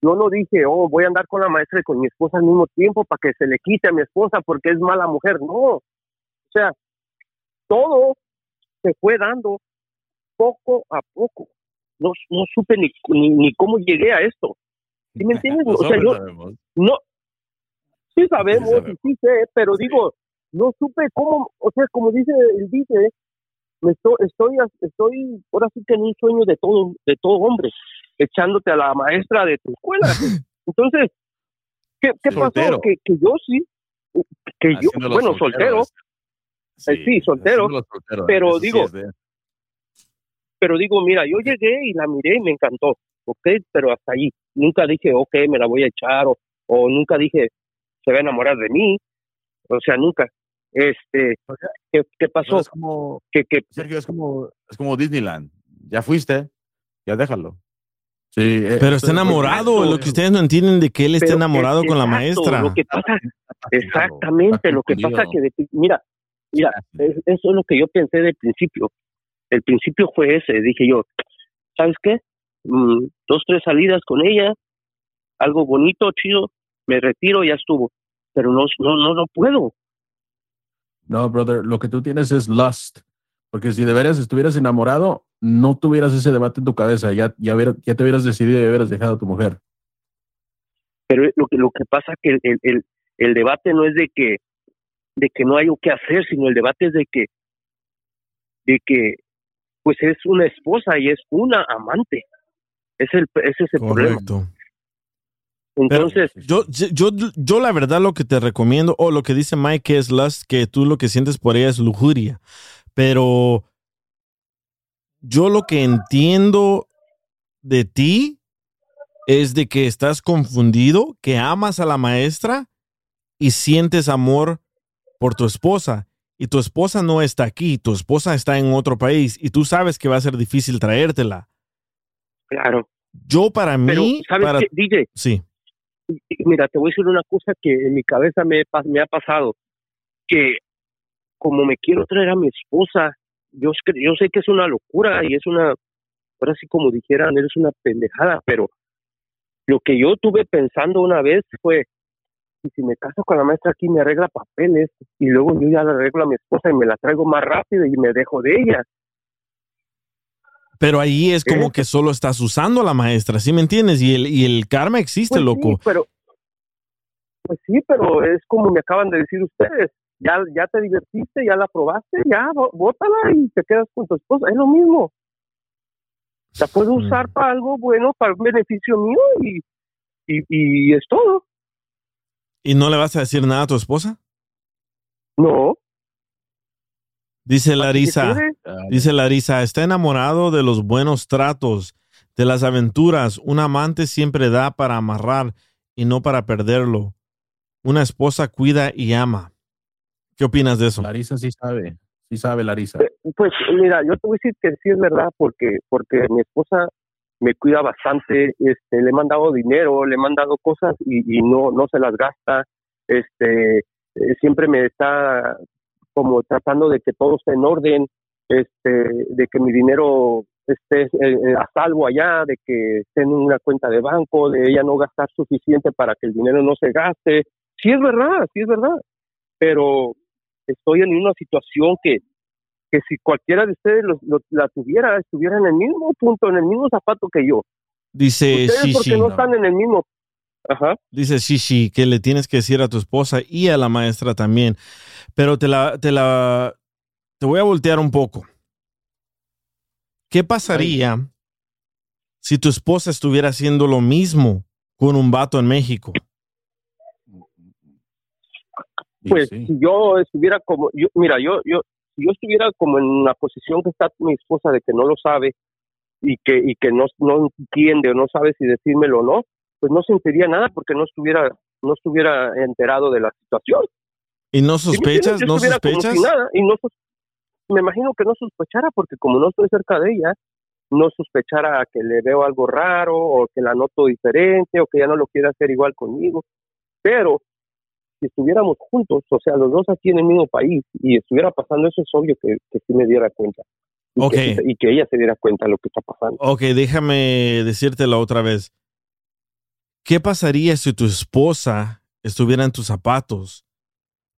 yo no dije, oh, voy a andar con la maestra y con mi esposa al mismo tiempo para que se le quite a mi esposa porque es mala mujer. No, o sea, todo se fue dando poco a poco. No, no supe ni, ni, ni cómo llegué a esto. ¿Sí me entiendes? O sea, yo no, sí sabemos, Sí sabemos. y sí sé, pero digo, no supe cómo, o sea, como dice el dice, me estoy, estoy, estoy, ahora sí que en un sueño de todo, de todo hombre, echándote a la maestra de tu escuela. Entonces, ¿qué, qué pasó? Que, que yo sí, que yo, Haciéndolo bueno, soltero, eh, sí, soltero, pero sí digo, pero digo, mira, yo llegué y la miré y me encantó, ¿ok? Pero hasta ahí. Nunca dije, ok, me la voy a echar, o, o nunca dije, se va a enamorar de mí. O sea, nunca. Este, ¿qué, qué pasó? Es como, Que, que, Sergio, es como, es como Disneyland. Ya fuiste, ya déjalo. Sí, eh, Pero está enamorado. Lo que ustedes no entienden de que él está enamorado con la maestra. Lo que pasa, Está exactamente, lo que pasa que, de- mira, mira, es- eso es lo que yo pensé del principio. El principio fue ese, dije yo, ¿sabes qué? Mm, dos, tres salidas con ella, algo bonito, chido, me retiro, ya estuvo. Pero no, no, no, no puedo. No, brother, lo que tú tienes es lust. Porque si de veras estuvieras enamorado, no tuvieras ese debate en tu cabeza. Ya, ya, hubiera- ya te hubieras decidido y hubieras dejado a tu mujer. Pero lo que, lo que pasa que el, el, debate no es de que, de que no hay que hacer, sino el debate es de que, de que, pues es una esposa y es una amante. Es el, ese es el problema. Entonces, Yo, yo, yo la verdad lo que te recomiendo, o lo que dice Mike que es lust, que tú lo que sientes por ella es lujuria. Pero yo lo que entiendo de ti es de que estás confundido, que amas a la maestra y sientes amor por tu esposa. Y tu esposa no está aquí, tu esposa está en otro país y tú sabes que va a ser difícil traértela. claro. Yo para Pero, mí, ¿sabes para- qué, DJ? sí, Mira, te voy a decir una cosa que en mi cabeza me, me ha pasado. Que como me quiero traer a mi esposa, yo, es yo sé que es una locura y es una, ahora sí como dijeran, eres una pendejada, pero lo que yo tuve pensando una vez fue, y si me caso con la maestra aquí me arregla papeles y luego yo ya le arreglo a mi esposa y me la traigo más rápido y me dejo de ella. Pero ahí es como ¿Eh? que solo estás usando a la maestra, ¿sí me entiendes? Y el, y el karma existe, Pues loco. Sí, pero, pues sí, pero es como me acaban de decir ustedes. Ya, ya te divertiste, ya la probaste, ya, bó- bótala y te quedas con tu esposa. Es lo mismo. La puedo usar Mm. para algo bueno, para un beneficio mío y, y, y es todo. ¿Y no le vas a decir nada a tu esposa? No. Dice ¿qué Larisa, dice Larisa, está enamorado de los buenos tratos, de las aventuras. Un amante siempre da para amarrar y no para perderlo. Una esposa cuida y ama. ¿Qué opinas de eso? Larisa sí sabe. Sí sabe, Larisa. Eh, Pues mira, yo te voy a decir que sí es verdad, porque porque mi esposa me cuida bastante, este, le he mandado dinero, le he mandado cosas y, y no no se las gasta, este, eh, siempre me está como tratando de que todo esté en orden, este, de que mi dinero esté eh, eh, a salvo allá, de que esté en una cuenta de banco, de ella no gastar suficiente para que el dinero no se gaste. Sí es verdad, sí es verdad, pero estoy en una situación que que si cualquiera de ustedes lo- lo- la tuviera, estuviera en el mismo punto, en el mismo zapato que yo. Dice Ustedes porque Shishi, no están en el mismo. Ajá. dice Shishi que le tienes que decir a tu esposa y a la maestra también. Pero te la, te la, te voy a voltear un poco. ¿Qué pasaría si tu esposa estuviera haciendo lo mismo con un vato en México? Pues sí. si yo estuviera como, yo, mira, yo, yo, si yo estuviera como en la posición que está mi esposa de que no lo sabe y que, y que no, no entiende o no sabe si decírmelo o no, pues no sentiría nada porque no estuviera, no estuviera enterado de la situación. ¿Y no sospechas? ¿No sospechas? si nada, y no sos- me imagino que no sospechara porque como no estoy cerca de ella, no sospechara que le veo algo raro o que la noto diferente o que ya no lo quiere hacer igual conmigo. Pero si estuviéramos juntos, o sea, los dos aquí en el mismo país, y estuviera pasando eso, es obvio que, que sí me diera cuenta. Y, Ok. que, y que ella se diera cuenta de lo que está pasando. Ok, déjame decírtelo otra vez. ¿Qué pasaría si tu esposa estuviera en tus zapatos?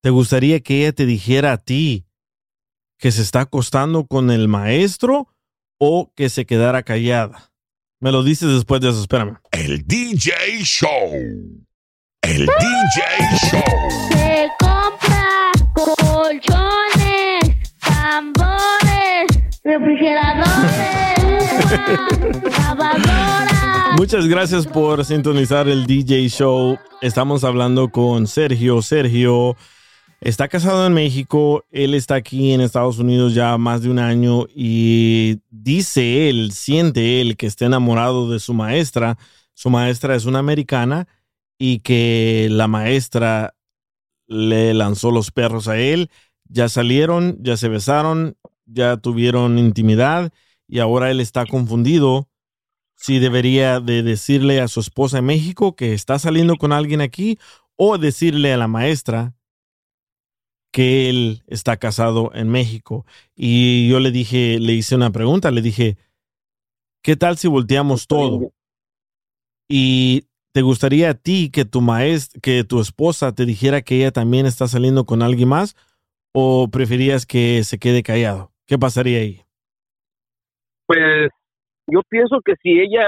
¿Te gustaría que ella te dijera a ti que se está acostando con el maestro o que se quedara callada? Me lo dices después de eso, espérame. El DJ Show. El DJ Show. Se compra colchones, tambores, refrigeradores, lavadoras. Muchas gracias por sintonizar el DJ Show. Estamos hablando con Sergio. Sergio está casado en México. Él está aquí en Estados Unidos ya más de un año y dice él, siente él que está enamorado de su maestra. Su maestra es una americana y que la maestra le lanzó los perros a él. Ya salieron, ya se besaron, ya tuvieron intimidad y ahora él está confundido si debería de decirle a su esposa en México que está saliendo con alguien aquí o decirle a la maestra que él está casado en México. Y yo le dije, le hice una pregunta, le dije, ¿qué tal si volteamos todo? Y te gustaría a ti que tu maestra, que tu esposa te dijera que ella también está saliendo con alguien más o preferías que se quede callado? ¿Qué pasaría ahí? Pues yo pienso que si ella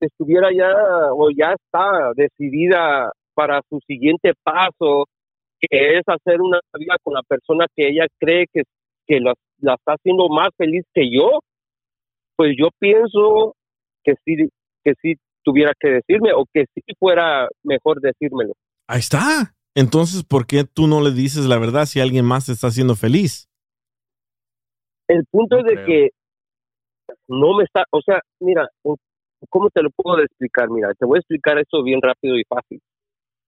estuviera ya o ya está decidida para su siguiente paso, que es hacer una vida con la persona que ella cree que, que la, la está haciendo más feliz que yo, pues yo pienso que sí, que sí tuviera que decirme o que sí fuera mejor decírmelo. Ahí está. Entonces, ¿por qué tú no le dices la verdad si alguien más te está haciendo feliz? El punto No es de creo. que no me está, o sea, mira, ¿cómo te lo puedo explicar? Mira, te voy a explicar esto bien rápido y fácil.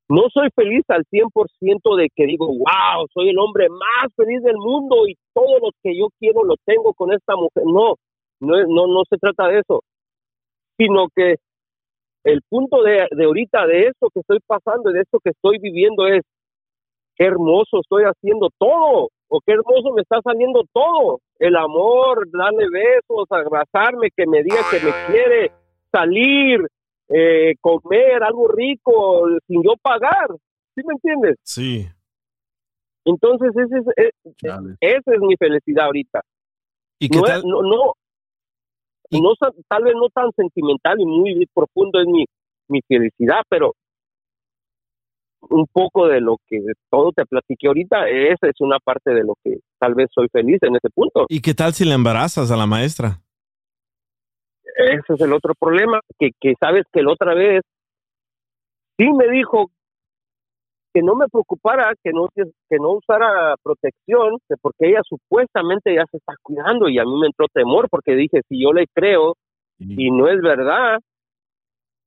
No soy feliz al 100% de que digo, wow, soy el hombre más feliz del mundo y todo lo que yo quiero lo tengo con esta mujer. No, no, no, no se trata de eso, sino que el punto de, de ahorita, de esto que estoy pasando de esto que estoy viviendo es, qué hermoso estoy haciendo todo, o qué hermoso me está saliendo todo, el amor, darle besos, abrazarme, que me diga que me quiere, salir, eh, comer algo rico sin yo pagar, ¿sí me entiendes? Sí. Entonces ese es, eh, esa es mi felicidad ahorita. ¿Y qué No, tal? no, no, ¿Y- no tal vez no tan sentimental y muy profundo es mi, mi felicidad, pero un poco de lo que todo te platiqué ahorita, esa es una parte de lo que tal vez soy feliz en ese punto. ¿Y qué tal si le embarazas a la maestra? Ese es el otro problema, que, que sabes que la otra vez sí me dijo que no me preocupara, que no, que no usara protección, que porque ella supuestamente ya se está cuidando y a mí me entró temor porque dije, si yo le creo y no es verdad,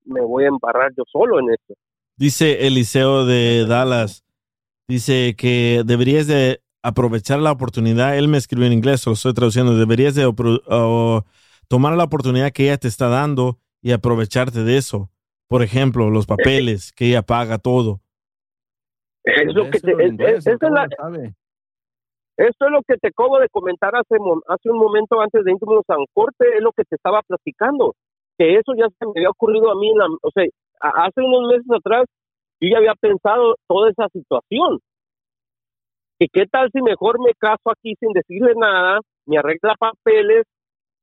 me voy a embarrar yo solo en esto. Dice Eliseo de Dallas, dice que deberías de aprovechar la oportunidad, él me escribió en inglés, lo estoy traduciendo, deberías de tomar la oportunidad que ella te está dando y aprovecharte de eso. Por ejemplo, los papeles, que ella paga todo. Es lo que te, Eso en es- la-. Esto lo que te acabo de comentar hace, mo- hace un momento antes de irnos a un corte, es lo que te estaba platicando, que eso ya se me había ocurrido a mí, en la- o sea, hace unos meses atrás yo ya había pensado toda esa situación. Que qué tal si mejor me caso aquí sin decirle nada, me arregla papeles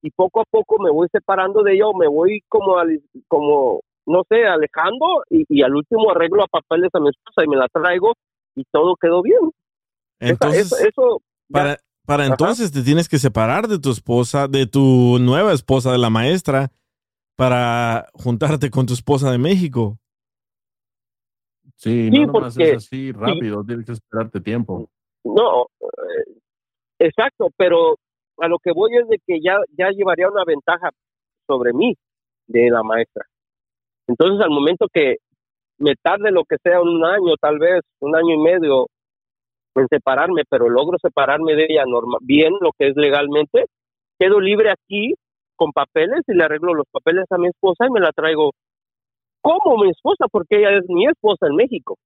y poco a poco me voy separando de ella o me voy como, al- como no sé, alejando y, y al último arreglo a papeles a mi esposa y me la traigo y todo quedó bien. Entonces, eso, eso ya- para, Ajá. entonces te tienes que separar de tu esposa, de tu nueva esposa, de la maestra, para juntarte con tu esposa de México. Sí, Sí, no nomás porque- es así rápido, tienes que esperarte tiempo. No, eh, exacto, pero a lo que voy es de que ya, ya llevaría una ventaja sobre mí de la maestra. Entonces, al momento que me tarde lo que sea un año, tal vez un año y medio en separarme, pero logro separarme de ella normal, bien, lo que es legalmente, quedo libre aquí con papeles y le arreglo los papeles a mi esposa y me la traigo como mi esposa, porque ella es mi esposa en México.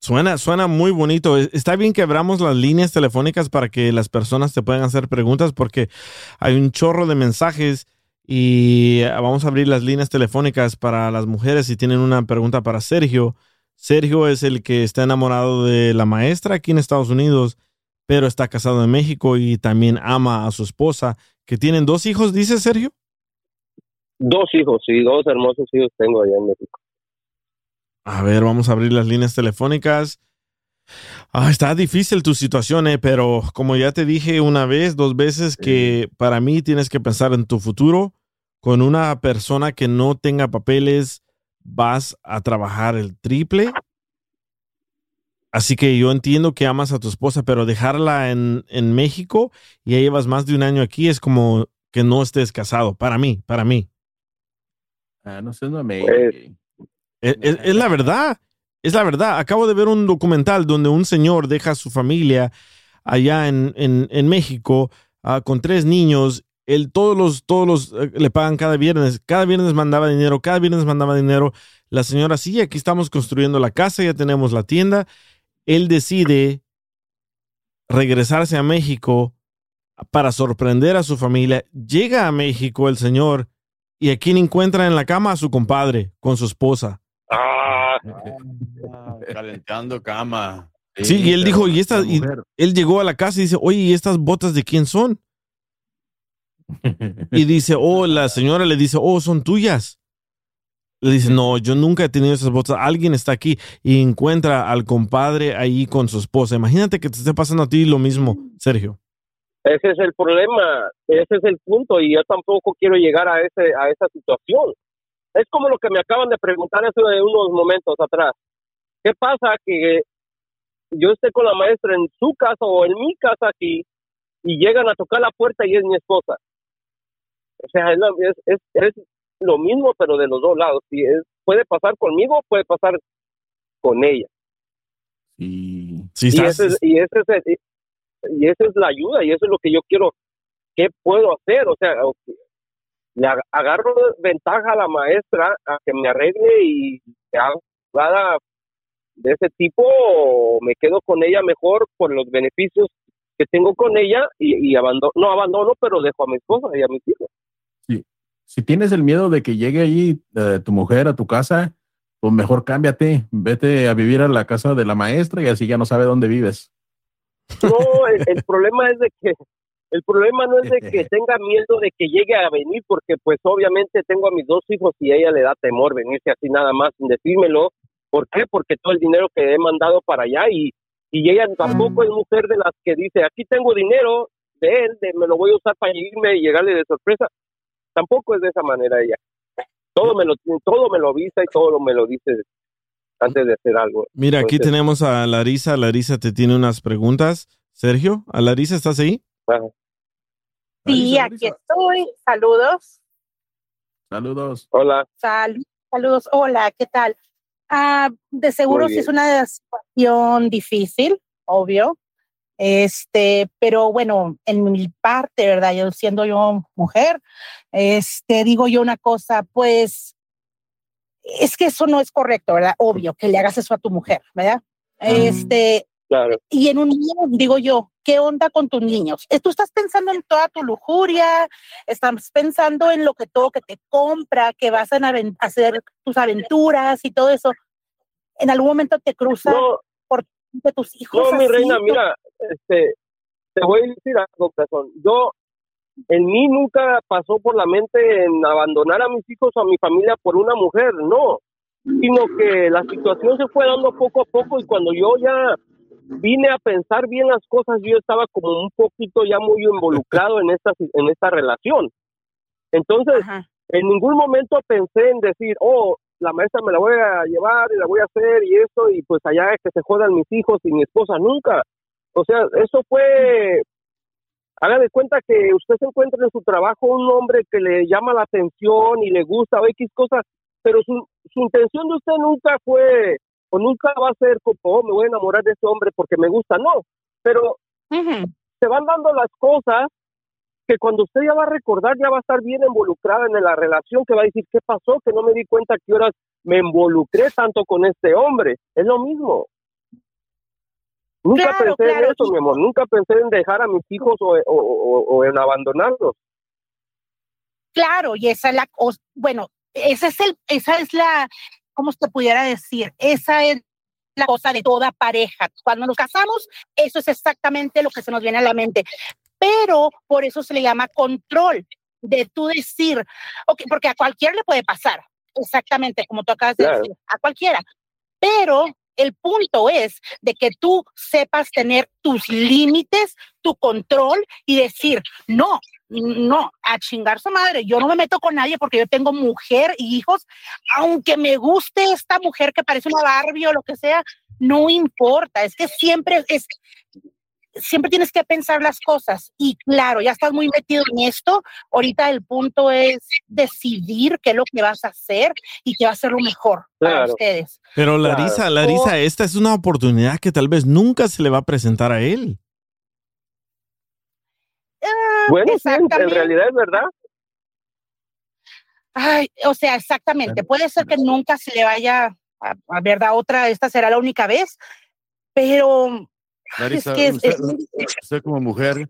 Suena, suena muy bonito. E- Está bien que abramos las líneas telefónicas para que las personas te puedan hacer preguntas porque hay un chorro de mensajes y eh, vamos a abrir las líneas telefónicas para las mujeres si tienen una pregunta para Sergio. Sergio es el que está enamorado de la maestra aquí en Estados Unidos, pero está casado en México y también ama a su esposa, que tienen dos hijos, dice Sergio. Dos hijos, sí, dos hermosos hijos tengo allá en México. A ver, vamos a abrir las líneas telefónicas. Ah, está difícil tu situación, eh, pero como ya te dije una vez, dos veces, que para mí tienes que pensar en tu futuro. Con una persona que no tenga papeles, vas a trabajar el triple. Así que yo entiendo que amas a tu esposa, pero dejarla en, en México y ya llevas más de un año aquí es como que no estés casado. Para mí, para mí. Ah, no sé, no me. Pues, Es, es- es la verdad, es la verdad. Acabo de ver un documental donde un señor deja a su familia allá en, en- en México ah, con tres niños. Él todos los, todos los eh, le pagan cada viernes. Cada viernes mandaba dinero, cada viernes mandaba dinero. La señora, sí, aquí estamos construyendo la casa, ya tenemos la tienda. Él decide regresarse a México para sorprender a su familia. Llega a México el señor y a quien encuentra en la cama a su compadre con su esposa. Ah, Calentando cama. Sí, y él dijo, y y él llegó a la casa y dice, oye, ¿y estas botas de quién son? Y dice, oh, la señora le dice, oh, son tuyas. Le dice, no, yo nunca he tenido esas botas. Alguien está aquí y encuentra al compadre ahí con su esposa. Imagínate que te esté pasando a ti lo mismo, Sergio. ese es el problema, ese es el punto y yo tampoco quiero llegar a ese a esa situación. Es como lo que me acaban de preguntar hace unos momentos atrás. ¿Qué pasa que yo esté con la maestra en su casa o en mi casa aquí y llegan a tocar la puerta y es mi esposa? O sea, es, es- es lo mismo pero de los dos lados. Si es, puede pasar conmigo, puede pasar con ella. Sí. Y, estás- ese es, y, ese es el- y esa es la ayuda y eso es lo que yo quiero qué puedo hacer o sea le ag- agarro ventaja a la maestra a que me arregle y jugada de ese tipo o me quedo con ella mejor por los beneficios que tengo con ella y, y abandono no abandono pero dejo a mi esposa y a mis hijos Si tienes el miedo de que llegue allí eh, tu mujer a tu casa, pues mejor cámbiate, vete a vivir a la casa de la maestra y así ya no sabe dónde vives. No, el, el problema es de que el problema no es de que tenga miedo de que llegue a venir, porque pues obviamente tengo a mis dos hijos y a ella le da temor venirse así nada más sin decírmelo. ¿Por qué? Porque todo el dinero que he mandado para allá y, y ella tampoco es mujer de las que dice, aquí tengo dinero de él, de, me lo voy a usar para irme y llegarle de sorpresa. Tampoco es de esa manera ella. Todo me lo, todo me lo avisa y todo me lo dice antes de hacer algo. Mira, aquí tenemos a Larisa. Larisa te tiene unas preguntas. Sergio, ¿a Larisa estás ahí? ajá. Sí, Larisa, aquí Larisa. estoy. Saludos. Saludos. Hola. Sal- saludos. Hola, ¿qué tal? Ah, de seguro sí es una situación difícil, obvio. Este, pero bueno, en mi parte, ¿verdad? Yo siendo yo mujer, este, digo yo una cosa, pues, es que eso no es correcto, ¿verdad? Obvio, que le hagas eso a tu mujer, ¿verdad? Este, Claro. y en un niño, digo yo, ¿qué onda con tus niños? Eh, Tú estás pensando en toda tu lujuria, estás pensando en lo que todo que te compra, que vas a hacer tus aventuras y todo eso. En algún momento te cruza No, por de tus hijos. No, mi así, reina, tú- mira, este, te voy a decir algo, corazón. Yo, en mí nunca pasó por la mente en abandonar a mis hijos o a mi familia por una mujer, no. Sino que la situación se fue dando poco a poco y cuando yo ya vine a pensar bien las cosas, yo estaba como un poquito ya muy involucrado en esta, en esta relación. Entonces, Ajá. en ningún momento pensé en decir, oh, la maestra me la voy a llevar y la voy a hacer y eso, y pues allá es que se jodan mis hijos y mi esposa nunca. O sea, eso fue, haga de cuenta que usted se encuentra en su trabajo un hombre que le llama la atención y le gusta o X cosas, pero su, su intención de usted nunca fue, o nunca va a ser como, oh, me voy a enamorar de ese hombre porque me gusta, no. Pero se van dando las cosas que cuando usted ya va a recordar, ya va a estar bien involucrada en la relación, que va a decir, ¿qué pasó? Que no me di cuenta que horas me involucré tanto con este hombre. Es lo mismo. Nunca Claro, pensé claro, en eso, y- mi amor. Nunca pensé en dejar a mis hijos o, o- o- o en abandonarlos. Claro, y esa es la bueno, esa es el, esa es la, ¿cómo se pudiera decir? Esa es la cosa de toda pareja. Cuando nos casamos, eso es exactamente lo que se nos viene a la mente. Pero por eso se le llama control, de tú decir, ok, porque a cualquiera le puede pasar, exactamente como tú acabas de Claro. decir, a cualquiera. Pero el punto es de que tú sepas tener tus límites, tu control y decir, no, no, a chingar su madre, yo no me meto con nadie porque yo tengo mujer y hijos, aunque me guste esta mujer que parece una Barbie o lo que sea, no importa, es que siempre es, siempre tienes que pensar las cosas y claro, ya estás muy metido en esto, ahorita el punto es decidir qué es lo que vas a hacer y qué va a ser lo mejor para ustedes. Pero Claro. Larisa, Larisa, esta es una oportunidad que tal vez nunca se le va a presentar a él. Ah, Bueno, sí, en realidad es verdad. Ay, o sea, exactamente. Puede ser que nunca se le vaya a, a ver da otra, esta será la única vez, pero Larisa, es que es- usted, es- usted como mujer,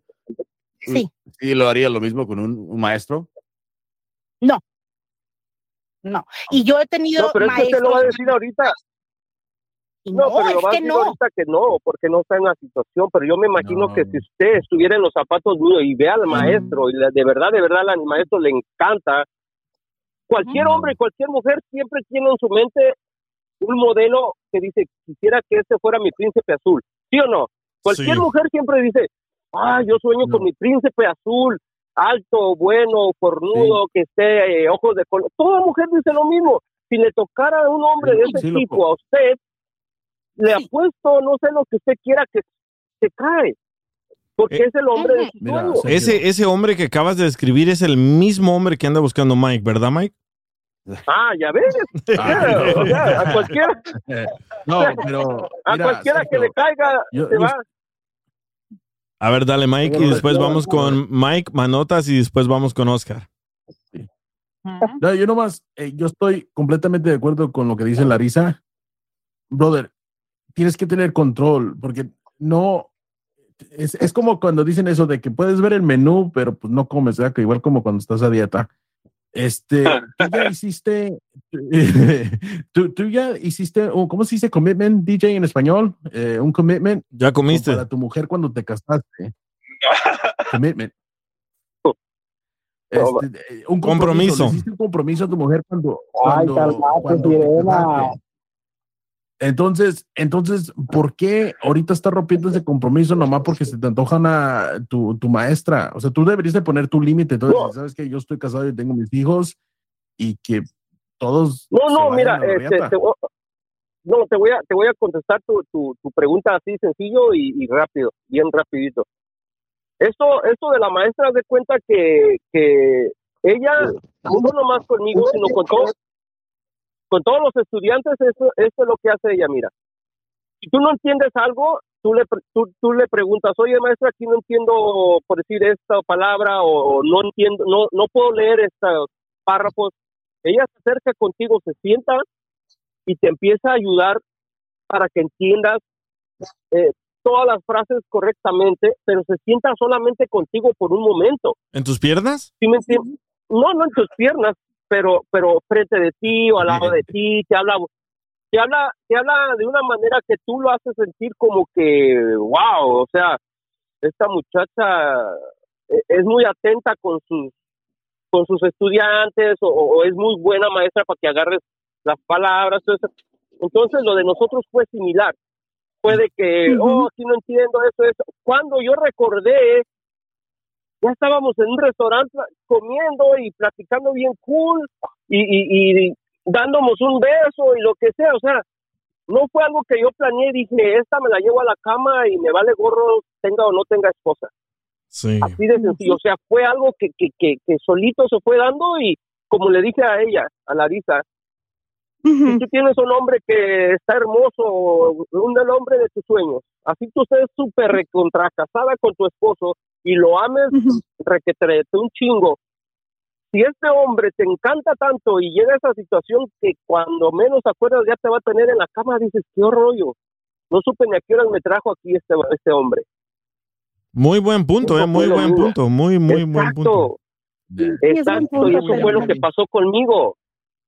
sí, ¿sí lo haría lo mismo con un, un maestro? no. Y yo he tenido No, pero es que usted lo va a maestros- decir ahorita. No, no, pero lo va a decir no. ahorita que no, porque no está en la situación. Pero yo me imagino No. que si usted estuviera en los zapatos míos y ve al maestro, y la- de verdad, de verdad, al maestro le encanta, cualquier Ujú. hombre y cualquier mujer siempre tiene en su mente un modelo que dice, quisiera que este fuera mi príncipe azul. ¿Sí o no? Cualquier Sí. mujer siempre dice, ah, yo sueño No. con mi príncipe azul, alto, bueno, cornudo, que esté, eh, ojos de color. Toda mujer dice lo mismo. Si le tocara a un hombre de ese sí, tipo loco. a usted, le Sí. apuesto, no sé lo que usted quiera, que se cae. Porque Eh, es el hombre de sus Mira, Ese, ese hombre que acabas de describir es el mismo hombre que anda buscando Mike, ¿verdad, Mike? Ah, ya ves. Ah, O sea, a cualquiera, No, pero a mira, cualquiera que le caiga, yo- se yo- va. A ver, dale, Mike, y después vamos con Mike Manotas y después vamos con Oscar. No, yo nomás, eh, yo estoy completamente de acuerdo con lo que dice Larisa. Brother, tienes que tener control, porque no, es, es como cuando dicen eso de que puedes ver el menú, pero pues no comes, ¿verdad? Que igual como cuando estás a dieta. Este, tú ya hiciste, tú, tú ya hiciste, un- ¿cómo se dice commitment, DJ en español? Eh, un commitment ¿Ya comiste? para tu mujer cuando te casaste. commitment. No, Este, eh, un Compromiso. compromiso. Le hiciste un compromiso a tu mujer cuando, Ay, calmate, cuando te sirena. Entonces, entonces, ¿por qué ahorita estás rompiendo ese compromiso nomás porque se te antojan a tu, tu maestra? O sea, tú deberías de poner tu límite. Entonces, No. sabes que yo estoy casado y tengo mis hijos y que todos. No, no, mira, este, te, voy- no, te voy a, te voy a contestar tu, tu, tu pregunta así sencillo y, y rápido, bien rapidito. Esto, esto de la maestra de cuenta que, que ella, no nomás conmigo, sino con todos, con todos los estudiantes, esto, esto es lo que hace ella, mira. Si tú no entiendes algo, tú le, tú, tú le preguntas, oye maestra, aquí no entiendo por decir esta palabra o, o no entiendo, no, no puedo leer estos párrafos. Ella se acerca contigo, se sienta y te empieza a ayudar para que entiendas eh, todas las frases correctamente, pero se sienta solamente contigo por un momento. ¿En tus piernas? ¿Sí me entiendes? No, no en tus piernas, pero, pero frente de ti o al lado de ti, te habla, te habla, te habla de una manera que tú lo haces sentir como que, wow, o sea, esta muchacha eh, es muy atenta con sus, con sus estudiantes o, o es muy buena maestra para que agarres las palabras. todo eso. Entonces lo de nosotros fue similar. Fue de que, oh, aquí no entiendo eso, eso. Cuando yo recordé ya estábamos en un restaurante comiendo y platicando bien cool y, y, y dándonos un beso y lo que sea, o sea, no fue algo que yo planeé, dije, esta me la llevo a la cama y me vale gorro, tenga o no tenga esposa. Sí. Así de sencillo, o sea, fue algo que, que, que, que solito se fue dando y como le dije a ella, a Larisa, si tú tienes un hombre que está hermoso, un del hombre de tus sueños, así tú estés súper recontracasada con tu esposo y lo ames requetrete un chingo, si este hombre te encanta tanto y llega a esa situación que cuando menos acuerdas ya te va a tener en la cama, dices, qué rollo. no supe ni a qué horas me trajo aquí este, este hombre. Muy buen punto, eh, muy buen mío. punto, muy, muy buen punto. Exacto, y eso fue lo que pasó conmigo.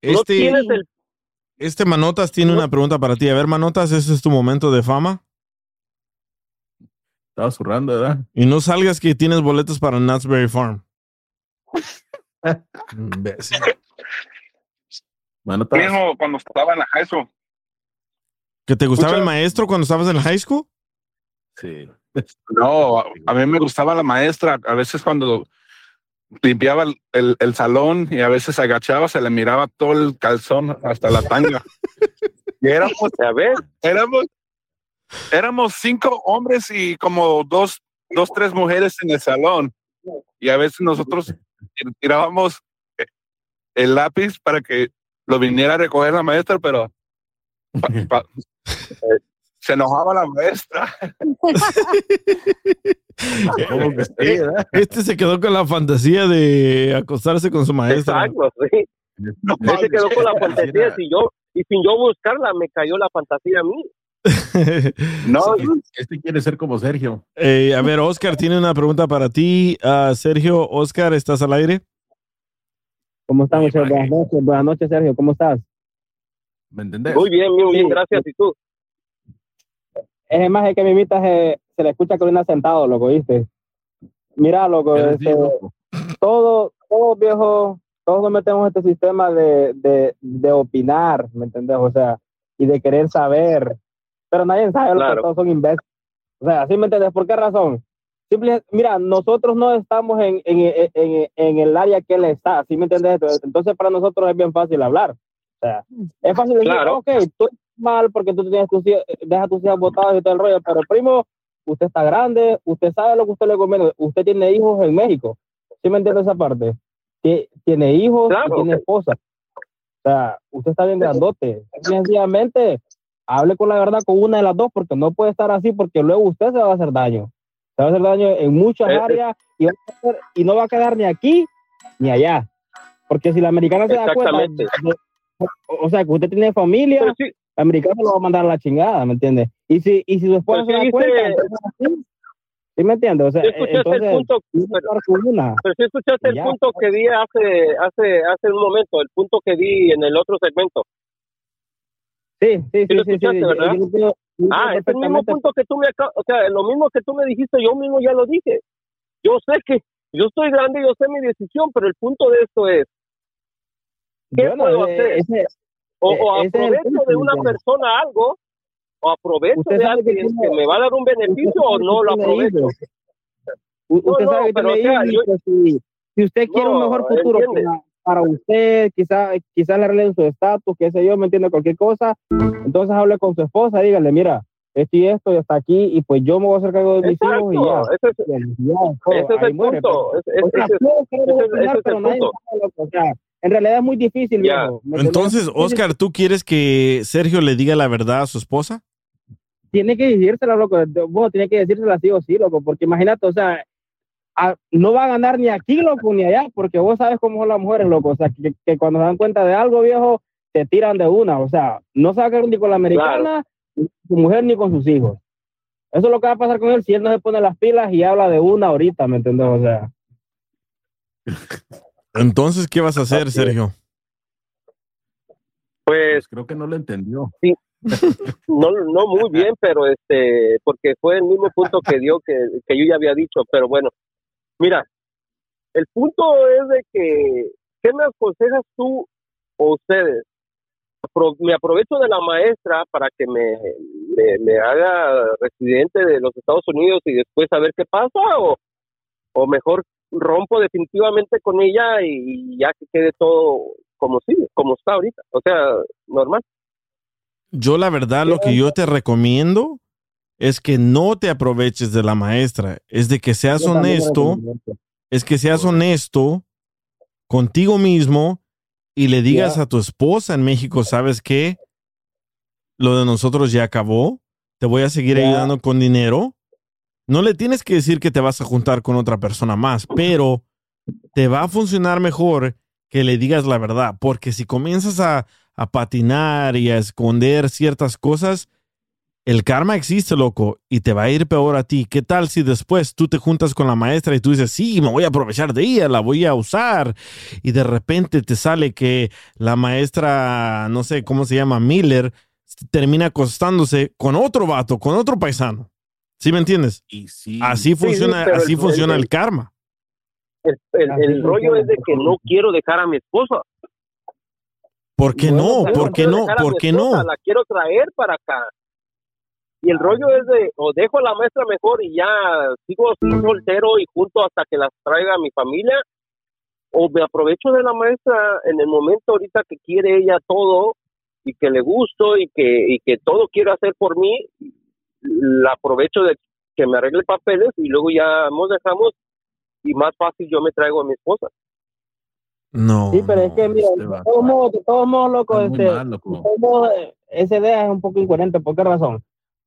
No Este, tienes el este Manotas tiene una pregunta para ti. A ver, Manotas, ese es tu momento de fama. Estaba zurrando, ¿verdad? Y no salgas que tienes boletos para Knott's Farm. Imbécil. Mismo cuando estaba en la high school. ¿Que te gustaba Escucha- el maestro cuando estabas en la high school? Sí. No, a- a mí me gustaba la maestra. A veces cuando limpiaba el, el- el salón y a veces agachaba, se le miraba todo el calzón hasta la tanga. y éramos, a ver, éramos, éramos cinco hombres y como dos, dos, tres mujeres en el salón. Y a veces nosotros tir- tirábamos eh, el lápiz para que lo viniera a recoger la maestra, pero pa- pa- eh, se enojaba la maestra. ¿Cómo que sí, Eh? Este se quedó con la fantasía de acostarse con su maestra. Exacto, sí. Se quedó con la fantasía y yo, y sin yo buscarla, me cayó la fantasía a mí. No, Este quiere ser como Sergio. Eh, a ver, Oscar tiene una pregunta para ti. Ah, Sergio, Oscar, ¿estás al aire? ¿Cómo estás, muchachos? Buenas noches, buenas noches, Sergio. ¿Cómo estás? ¿Me entendés? Muy bien, muy bien, Sí. gracias. ¿Y tú? Es más, es que mi mitad se, se le escucha que viene sentado, loco, ¿viste? Mira, loco, este, bien loco. todo, todo viejo, todos nos metemos en este sistema de, de, de opinar, ¿me entendés? O sea, y de querer saber, pero nadie sabe, Claro. todos son imbéciles. O sea, ¿sí me entendés? ¿Por qué razón? Simple, mira, nosotros no estamos en, en, en, en el área que él está, ¿sí me entendés? Entonces, para nosotros es bien fácil hablar. O sea, es fácil decir, Claro. ok, tú estás mal porque tú tienes tus hijos, dejas tus hijos botados y todo el rollo, pero primo, usted está grande, usted sabe lo que usted le conviene, usted tiene hijos en México, ¿sí me entiende esa parte? Tie- Tiene hijos Claro, y tiene ok. esposa. O sea, usted está bien grandote. Sencillamente, hable con la verdad con una de las dos, porque no puede estar así, porque luego usted se va a hacer daño. Se va a hacer daño en muchas Eh, eh. áreas y, va a hacer- y no va a quedar ni aquí ni allá. Porque si la americana se da cuenta, o sea, que usted tiene familia, Pero sí, la americana lo va a mandar a la chingada, ¿me entiende? Y si, y si su esposa Pero se da cuenta, entonces, ¿sí? ¿Sí me entiende? O sea, ¿Sí escuchaste el entonces, punto? con una. pero sí escuchaste el Ya. punto que di hace, hace, hace un momento, el punto que di en el otro segmento. Sí, sí, sí, Sí lo sí, sí, escuchaste, yo- ¿verdad? yo yo Ah, es el mismo punto que tú me o sea, lo mismo que tú me dijiste, yo mismo ya lo dije. Yo sé que, yo estoy grande, yo sé mi decisión, pero el punto de esto es, ¿qué puedo eh, hacer? ese- o, el aprovecho de una persona algo, o aprovecho de que alguien que, me va a dar un beneficio o no lo aprovecho. No, usted no, sabe que pero, o sea, yo- si, si usted quiere un No, mejor futuro para, para usted, quizá, quizá le arreglen su estatus, qué sé yo, me entiende cualquier cosa, entonces hable con su esposa, dígale, mira, esto y esto ya está aquí, y pues yo me voy a hacer cargo de mis hijos y ya. Ese es, Ya, ya, todo, ese es el muere, punto. pues. ese- O sea, ese- ese- opinar, ese es pero el nadie punto. sabe, loco, o sea, en realidad es muy difícil. Entonces, Oscar, ¿tú quieres que Sergio le diga la verdad a su esposa? tiene que decírsela, loco. Bueno, tiene que decírsela sí o sí, loco, porque imagínate, o sea, a- no va a ganar ni aquí, loco, ni allá, porque vos sabes cómo son las mujeres, loco. O sea, que, que cuando se dan cuenta de algo, viejo, te tiran de una. O sea, no se va a quedar ni con la americana, ni con su mujer, ni con sus hijos. Eso es lo que va a pasar con él si él no se pone las pilas y habla de una ahorita, ¿me entiendes? O sea, Entonces, ¿qué vas a hacer, Sergio? Pues creo que no lo entendió. no, no muy bien, pero este, porque fue el mismo punto que dio que, que yo ya había dicho, pero bueno, mira, el punto es de que, ¿qué me aconsejas tú o ustedes? Me aprovecho de la maestra para que me, me, me haga residente de los Estados Unidos y después a ver qué pasa o, o mejor rompo definitivamente con ella y, y ya que quede todo como sigue, como está ahorita, o sea, normal. Yo la verdad lo que yo te recomiendo es que no te aproveches de la maestra, es de que seas honesto, es que seas honesto contigo mismo y le digas a tu esposa en México, ¿sabes qué? Lo de nosotros ya acabó, te voy a seguir ayudando con dinero. No le tienes que decir que te vas a juntar con otra persona más, pero te va a funcionar mejor que le digas la verdad, porque si comienzas a, a patinar y a esconder ciertas cosas, El karma existe, loco, y te va a ir peor a ti. ¿Qué tal si después tú te juntas con la maestra y tú dices, sí, me voy a aprovechar de ella, la voy a usar? Y de repente te sale que la maestra, no sé cómo se llama, Miller, termina acostándose con otro vato, con otro paisano. ¿Sí me entiendes? Así funciona, pero el- así funciona el- el karma. El, el- el rollo es de que no quiero dejar a mi esposa. ¿Por qué no? Yo ¿Por qué no? ¿Por qué no? La quiero traer para acá. Y el rollo es de, o dejo a la maestra mejor y ya sigo así soltero y junto hasta que las traiga a mi familia, o me aprovecho de la maestra en el momento ahorita que quiere ella todo y que le gusto y que, y que todo quiere hacer por mí, la aprovecho de que me arregle papeles y luego ya nos dejamos y más fácil yo me traigo a mi esposa. No. Sí, pero es que, mira, modos, de todos modos, loco, este, mal, loco. eh, esa idea es un poco incoherente. ¿Por qué razón?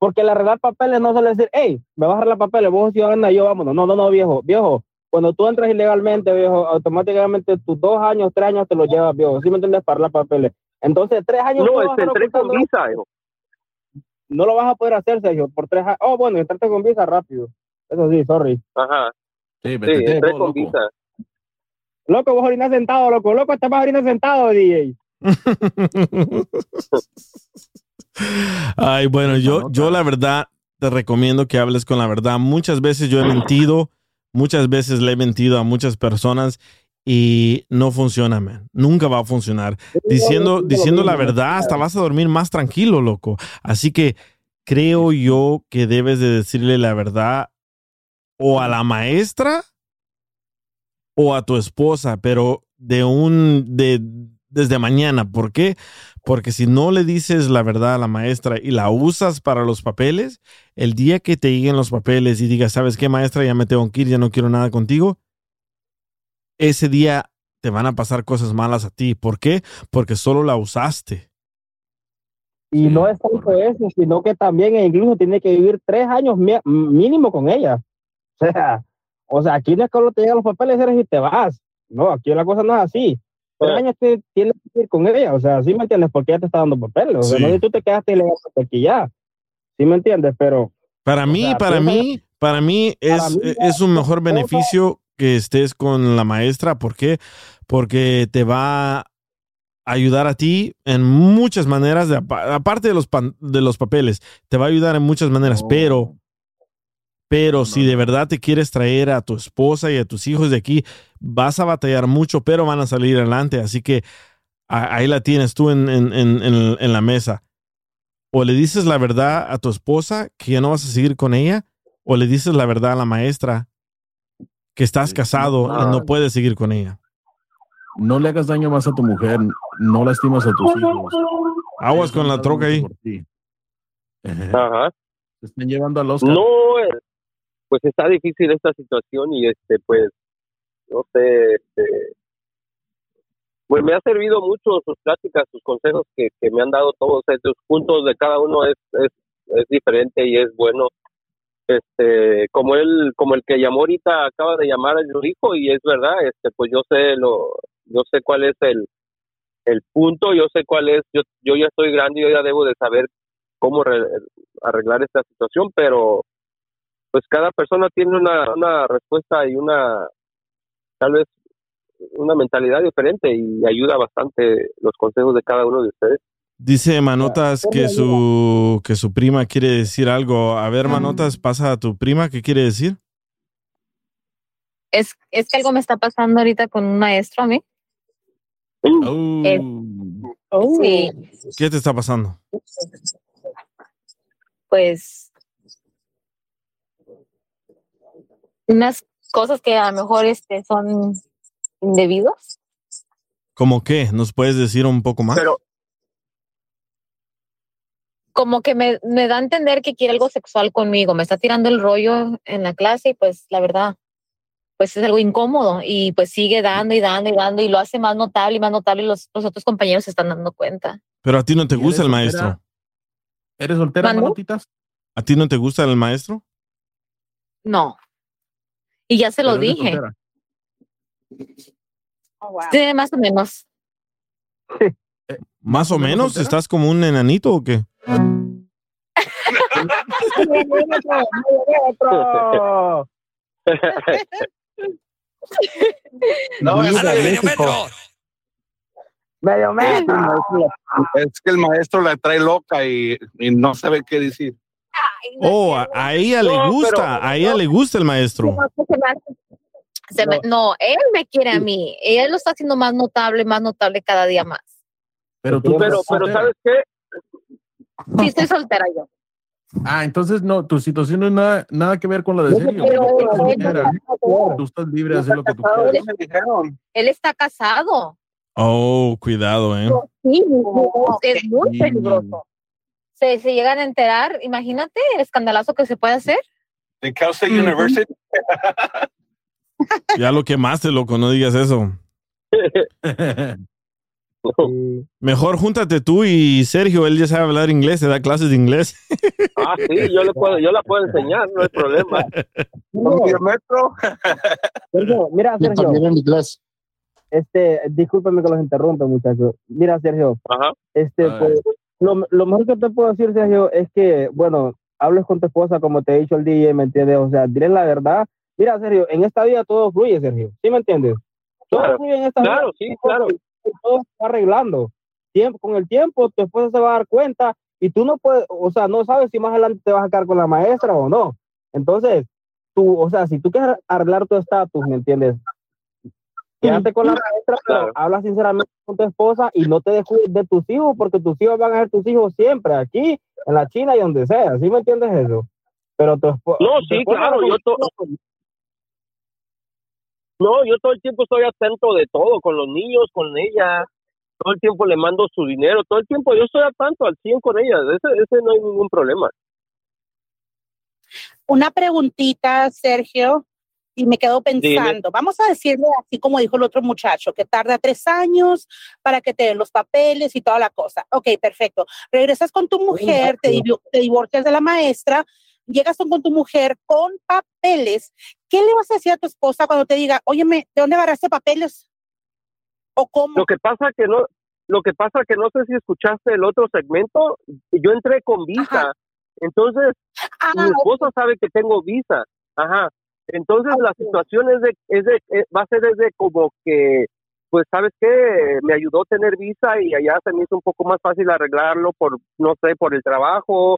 Porque el arreglar papeles no suele decir, hey, me vas a arreglar papeles, vos ciudadana, yo vámonos. No, no, no, viejo, viejo. Cuando tú entras ilegalmente, viejo, automáticamente tus dos años, tres años te los llevas, viejo. ¿Sí me entiendes? Para arreglar papeles. Entonces, tres años. No, este, entré con visa, hijo. No lo vas a poder hacer, Sergio, por tres años. Oh, bueno, entraste con visa rápido. Eso sí, sorry. Ajá. Sí, Sí, entré con visa. Loco, vos orinas sentado, loco. Loco, te vas a orinar sentado, DJ. Ay, bueno, yo, yo la verdad te recomiendo que hables con la verdad. Muchas veces yo he mentido, muchas veces le he mentido a muchas personas y no funciona, man. Nunca va a funcionar. Diciendo, diciendo la verdad, hasta vas a dormir más tranquilo, loco. Así que creo yo que debes de decirle la verdad o a la maestra o a tu esposa, pero de un de desde mañana. ¿Por qué? Porque si no le dices la verdad a la maestra y la usas para los papeles, el día que te lleguen los papeles y digas, ¿sabes qué, maestra? Ya me tengo que ir, ya no quiero nada contigo. Ese día te van a pasar cosas malas a ti. ¿Por qué? Porque solo la usaste. Y no es tanto eso, sino que también e incluso tiene que vivir tres años mínimo con ella. O sea, o sea, aquí no es que solo te llegan los papeles eres y te vas. No, aquí la cosa no es así. Años te tienes que vivir con ella. O sea, ¿sí me entiendes? Porque ella te está dando papeles. O sea, Sí. no es que tú te quedaste ilegalmente aquí ya. ¿Sí me entiendes? Pero Para mí, sea, para mí, para mí Para es, mí, es un mejor beneficio que estés con la maestra. ¿Por qué? Porque te va a ayudar a ti en muchas maneras, de apa- aparte de los, pan- de los papeles, te va a ayudar en muchas maneras, pero, pero si de verdad te quieres traer a tu esposa y a tus hijos de aquí, vas a batallar mucho, pero van a salir adelante. Así que a- ahí la tienes tú en, en- en- en- en la mesa. O le dices la verdad a tu esposa que ya no vas a seguir con ella, o le dices la verdad a la maestra que estás casado y no puedes seguir con ella. No le hagas daño más a tu mujer, no lastimas a tus hijos. Aguas con la troca ahí. Ajá. Se están llevando al Oscar. No, eh, pues está difícil esta situación y este, pues, no sé, este, pues me ha servido mucho sus pláticas, sus consejos que, que me han dado todos estos puntos de cada uno es, es, es diferente y es bueno. Este, como él, como el que llamó ahorita acaba de llamar el hijo y es verdad, este, pues yo sé lo, yo sé cuál es el, el punto, yo sé cuál es, yo, yo ya estoy grande, yo ya debo de saber cómo re- arreglar esta situación, pero pues cada persona tiene una, una respuesta y una tal vez una mentalidad diferente y ayuda bastante los consejos de cada uno de ustedes. Dice Manotas que su, que su prima quiere decir algo. A ver, Manotas, pasa a tu prima, ¿qué quiere decir? Es, es que algo me está pasando ahorita con un maestro a mí. Eh, Sí, ¿Qué te está pasando? pues unas cosas que a lo mejor este, son indebidos. ¿Cómo qué? ¿Nos puedes decir un poco más? Como que me, me da a entender que quiere algo sexual conmigo, me está tirando el rollo en la clase y pues la verdad, pues es algo incómodo y pues sigue dando y dando y dando y lo hace más notable y más notable y los, los otros compañeros se están dando cuenta. Pero a ti no te gusta el soltera? maestro. ¿Eres soltera, manotitas? ¿A ti no te gusta el maestro? No. Y ya se lo dije. soltera. Sí, más o menos. ¿Más o menos? soltera? ¿Estás como un enanito o qué? No, es que, México. Medio metro. es que el maestro la trae loca y, y no sabe qué decir. Oh, a, a ella le No, gusta, pero- a ella le gusta el maestro. Se me- no, él me quiere a mí. Él lo está haciendo más notable, más notable cada día más. Pero tú Pero, pero. ¿sabes qué? Sí, estoy soltera yo. Ah, entonces no, tu situación no es nada, nada que ver con la de Sergio. Pero Tú Tú estás libre de hacer lo que tú quieras. él está casado. Oh, cuidado, eh. Sí, es muy peligroso. Se, se llegan a enterar, imagínate el escandalazo que se puede hacer. De Cal State University. Ya lo quemaste, loco, no digas eso. Mejor júntate tú y Sergio, él ya sabe hablar inglés, te da clases de inglés. Ah, sí, yo, le puedo, yo la puedo enseñar, no hay problema. metro. Sergio, mira, Yo Sergio. también en inglés. Este, discúlpeme que los interrumpa, muchachos. Mira, Sergio. Ajá. Este, pues, lo, lo mejor que te puedo decir, Sergio, es que, bueno, hables con tu esposa como te he dicho el DJ, ¿me entiendes? O sea, dile la verdad. Mira, Sergio, en esta vida todo fluye, Sergio. ¿Sí me entiendes? Todo Claro, fluye en esta claro, vida. sí, claro. Todo se va arreglando. Tiempo, con el tiempo, tu esposa se va a dar cuenta y tú no puedes, o sea, no sabes si más adelante te vas a quedar con la maestra o no. Entonces, tú, o sea, si tú quieres arreglar tu estatus, ¿me entiendes? Quédate con la maestra, pero Claro. habla sinceramente con tu esposa y no te descuides de tus hijos, porque tus hijos van a ser tus hijos siempre, aquí, en la China y donde sea. ¿Sí me entiendes eso? Pero tu esposa. No, sí, claro, yo to- No, yo todo el tiempo estoy atento de todo, con los niños, con ella. Todo el tiempo le mando su dinero, todo el tiempo yo estoy al tanto, al 100 con ella. Ese, ese no hay ningún problema. Una preguntita, Sergio, y me quedo pensando. Vamos a decirle así como dijo el otro muchacho, que tarda tres años para que te den los papeles y toda la cosa. Ok, perfecto. Regresas con tu mujer, te, te divorcias de la maestra, llegas con tu mujer con papeles. ¿Qué le vas a decir a tu esposa cuando te diga, óyeme, ¿de dónde agarraste papeles? ¿O cómo? Lo que pasa que no, lo que pasa que no sé si escuchaste el otro segmento, yo entré con visa. Entonces, Ah, mi esposa sabe que tengo visa. Ajá. Entonces la situación es de, es de, eh, va a ser desde como que, pues sabes qué, me ayudó a tener visa y allá se me hizo un poco más fácil arreglarlo por, no sé, por el trabajo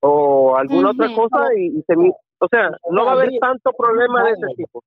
o alguna otra cosa y, y se me, o sea, no va a haber tanto problema de ese tipo.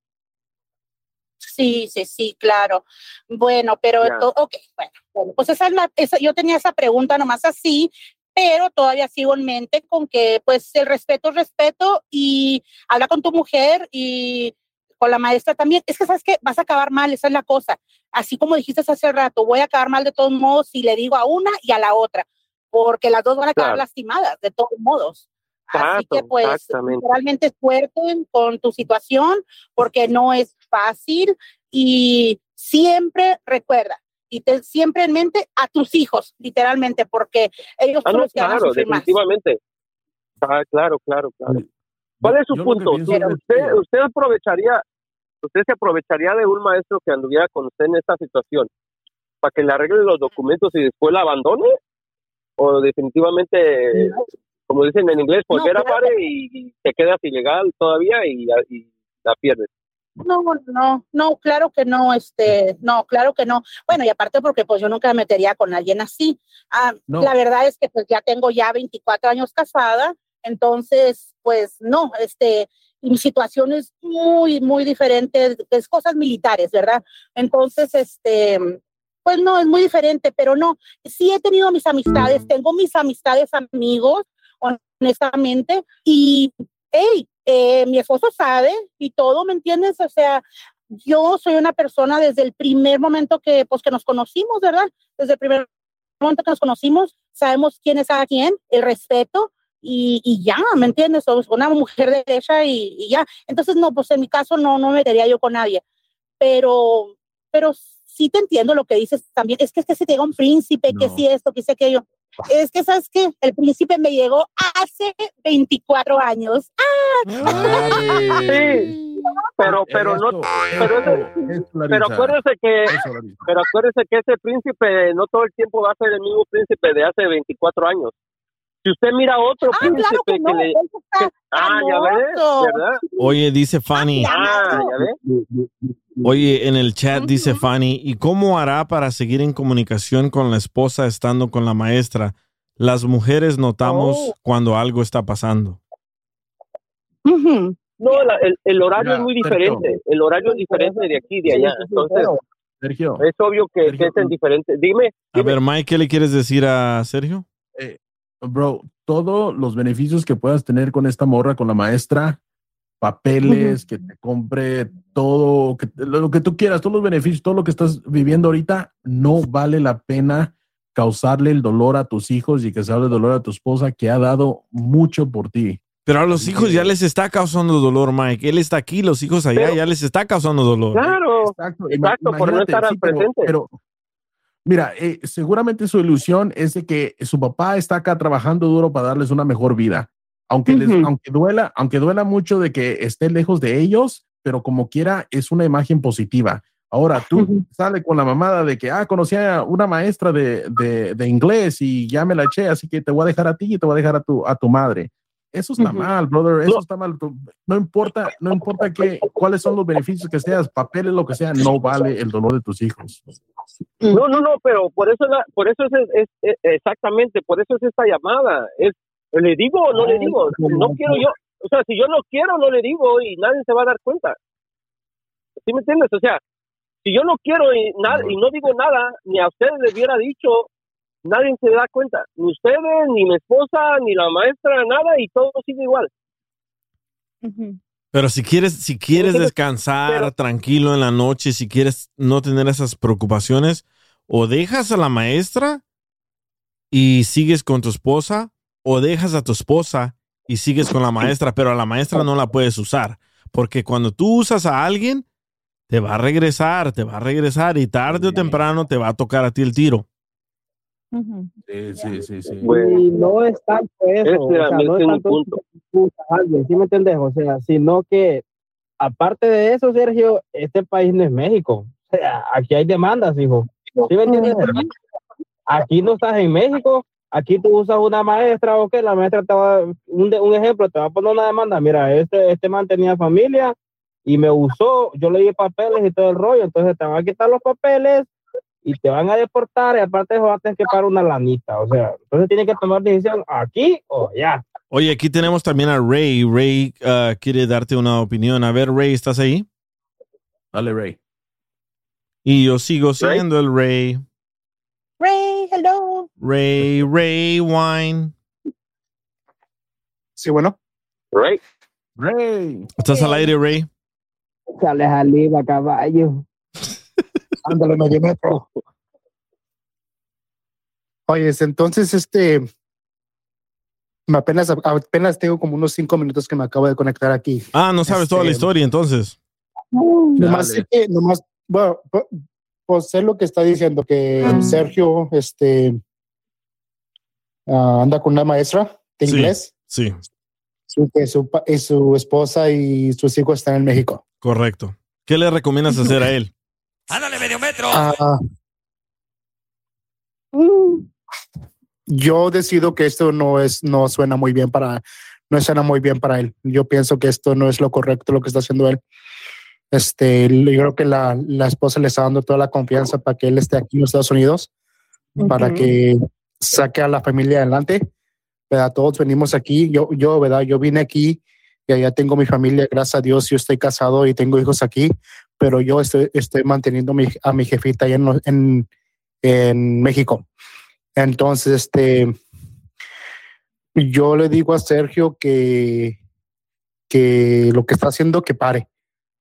Sí, sí, sí, claro. Bueno, pero, to- ok, bueno, bueno, pues esa es la, esa, yo tenía esa pregunta nomás así, pero todavía sigo en mente con que, pues, el respeto es respeto y habla con tu mujer y con la maestra también. Es que, ¿sabes qué? Vas a acabar mal, esa es la cosa. Así como dijiste hace rato, voy a acabar mal de todos modos si le digo a una y a la otra, porque las dos van a quedar Claro. lastimadas de todos modos. Así que pues realmente fuerte con tu situación porque no es fácil y siempre recuerda y ten siempre en mente a tus hijos, literalmente, porque ellos Ah, son no, los que van a claro, más. definitivamente. Ah, claro, claro, claro. ¿Cuál es su yo punto? Usted, usted, usted aprovecharía, usted se aprovecharía de un maestro que anduviera con usted en esta situación para que le arregle los documentos y después la abandone, o definitivamente, como dicen en inglés, No, volver a claro. pare y, y te quedas ilegal todavía y, y la pierdes. No, no, no, claro que no, este, no, claro que no. Bueno, y aparte porque pues yo nunca me metería con alguien así. Ah, No. La verdad es que pues ya tengo ya 24 años casada, entonces pues no, este, mi situación es muy, muy diferente, es cosas militares, ¿verdad? Entonces, este, pues no, es muy diferente, pero no, sí he tenido mis amistades, tengo mis amistades amigos, honestamente, y, hey, eh, mi esposo sabe y todo, ¿me entiendes? O sea, yo soy una persona desde el primer momento que, pues, que nos conocimos, ¿verdad? Desde el primer momento que nos conocimos, sabemos quién es a quién, el respeto, y, y ya, ¿me entiendes? Somos una mujer derecha y, y ya. Entonces, no, pues en mi caso no, no me metería yo con nadie. Pero, pero sí te entiendo lo que dices también. Es que es que se te llega un príncipe, que No. sí esto, que sé aquello. Es que, ¿sabes qué? El príncipe me llegó hace 24 años. Sí, pero, pero no, pero ese- pero acuérdese que, pero acuérdese que ese príncipe no todo el tiempo va a ser el mismo príncipe de hace 24 años. Si usted mira otro Ah, príncipe claro que no, le... que- ah, ya ves. Oye, dice Fanny. Ah, ya ves. Oye, en el chat dice Fanny, ¿y cómo hará para seguir en comunicación con la esposa estando con la maestra? Las mujeres notamos Oh. cuando algo está pasando. No, la- el, el horario Mira, es muy Sergio. diferente. El horario es diferente de aquí y de allá. Entonces, Sergio. es obvio que, que es en diferente. Dime. A ver, Mike, ¿qué le quieres decir a Sergio? Bro, todos los beneficios que puedas tener con esta morra, con la maestra, papeles, que te compre todo, que, lo que tú quieras, todos los beneficios, todo lo que estás viviendo ahorita, no vale la pena causarle el dolor a tus hijos y causarle el dolor a tu esposa que ha dado mucho por ti. Pero a los hijos ya les está causando dolor, Mike. Él está aquí, los hijos allá Pero- ya les está causando dolor. Claro, exacto, exacto, por no estar sí, al pero- presente. pero, mira, eh, seguramente su ilusión es de que su papá está acá trabajando duro para darles una mejor vida. Aunque, les, aunque, duela, aunque duela mucho de que esté lejos de ellos, pero como quiera, es una imagen positiva. Ahora tú sale con la mamada de que, ah, conocí a una maestra de, de, de inglés y ya me la eché, así que te voy a dejar a ti y te voy a dejar a tu, a tu madre. Eso está mal, brother. Eso está mal. No importa, no importa qué, cuáles son los beneficios que seas, papeles, lo que sea, no vale el dolor de tus hijos. No, no, no, pero por eso, la- por eso es, es- es- exactamente, por eso es esta llamada. Es, ¿Le digo o no le digo? No quiero yo, o sea, si yo no quiero, no le digo y nadie se va a dar cuenta. ¿Sí me entiendes? O sea, si yo no quiero y, nada, y no digo nada, ni a ustedes les hubiera dicho, nadie se da cuenta. Ni ustedes, ni mi esposa, ni la maestra, nada, y todo sigue igual. Pero si quieres, si quieres descansar pero- tranquilo en la noche, si quieres no tener esas preocupaciones, o dejas a la maestra y sigues con tu esposa, o dejas a tu esposa y sigues con la maestra, pero a la maestra no la puedes usar, porque cuando tú usas a alguien, te va a regresar, te va a regresar y tarde o temprano te va a tocar a ti el tiro. Sí, sí, sí, sí. Y no es tanto eso, Ese o sea, no es tanto punto. que a alguien, ¿sí me entiendes? O sea, sino que aparte de eso, Sergio, este país no es México. O sea, aquí hay demandas, hijo. ¿Sí me entiendes? Aquí no estás en México, aquí tú usas una maestra o qué, la maestra te va, un, de- un ejemplo, te va a poner una demanda, mira, este, este man tenía familia y me usó, yo le di papeles y todo el rollo, entonces te van a quitar los papeles y te van a deportar y aparte de eso vas a tener que pagar una lanita, o sea, entonces tienes que tomar decisión aquí o allá. Oye, aquí tenemos también a Ray. Ray ah, quiere darte una opinión. A ver, Ray, ¿estás ahí? Dale, Ray. Y yo sigo siendo el Ray. Ray, hello. Ray, Ray Wine. Sí, bueno. Ray. Ray. ¿Estás al aire, Ray? Sales aliva, caballo. Ándale, medio metro. Oye, entonces, este, me apenas, apenas tengo como unos cinco minutos que me acabo de conectar aquí. Ah, no sabes toda la Este, historia entonces. Nomás sé que, nomás, bueno, pu- pues sé lo que está diciendo, que Sergio, este, ah, anda con una maestra de Sí, inglés, Sí, y que su, y su esposa y sus hijos están en México. correcto. ¿Qué le recomiendas hacer a él? ¡Ándale, medio metro! Ah, yo decido que esto no es, no suena muy bien para, no suena muy bien para él. Yo pienso que esto no es lo correcto lo que está haciendo él. Este, yo creo que la, la esposa le está dando toda la confianza para que él esté aquí en los Estados Unidos, para que saque a la familia adelante. ¿verdad? Todos venimos aquí. Yo, yo, ¿verdad? Yo vine aquí y allá tengo mi familia, gracias a Dios. Yo estoy casado y tengo hijos aquí, pero yo estoy, estoy manteniendo mi- a mi jefita allá en, los- en, en México. Entonces, este, yo le digo a Sergio que, que lo que está haciendo, que pare,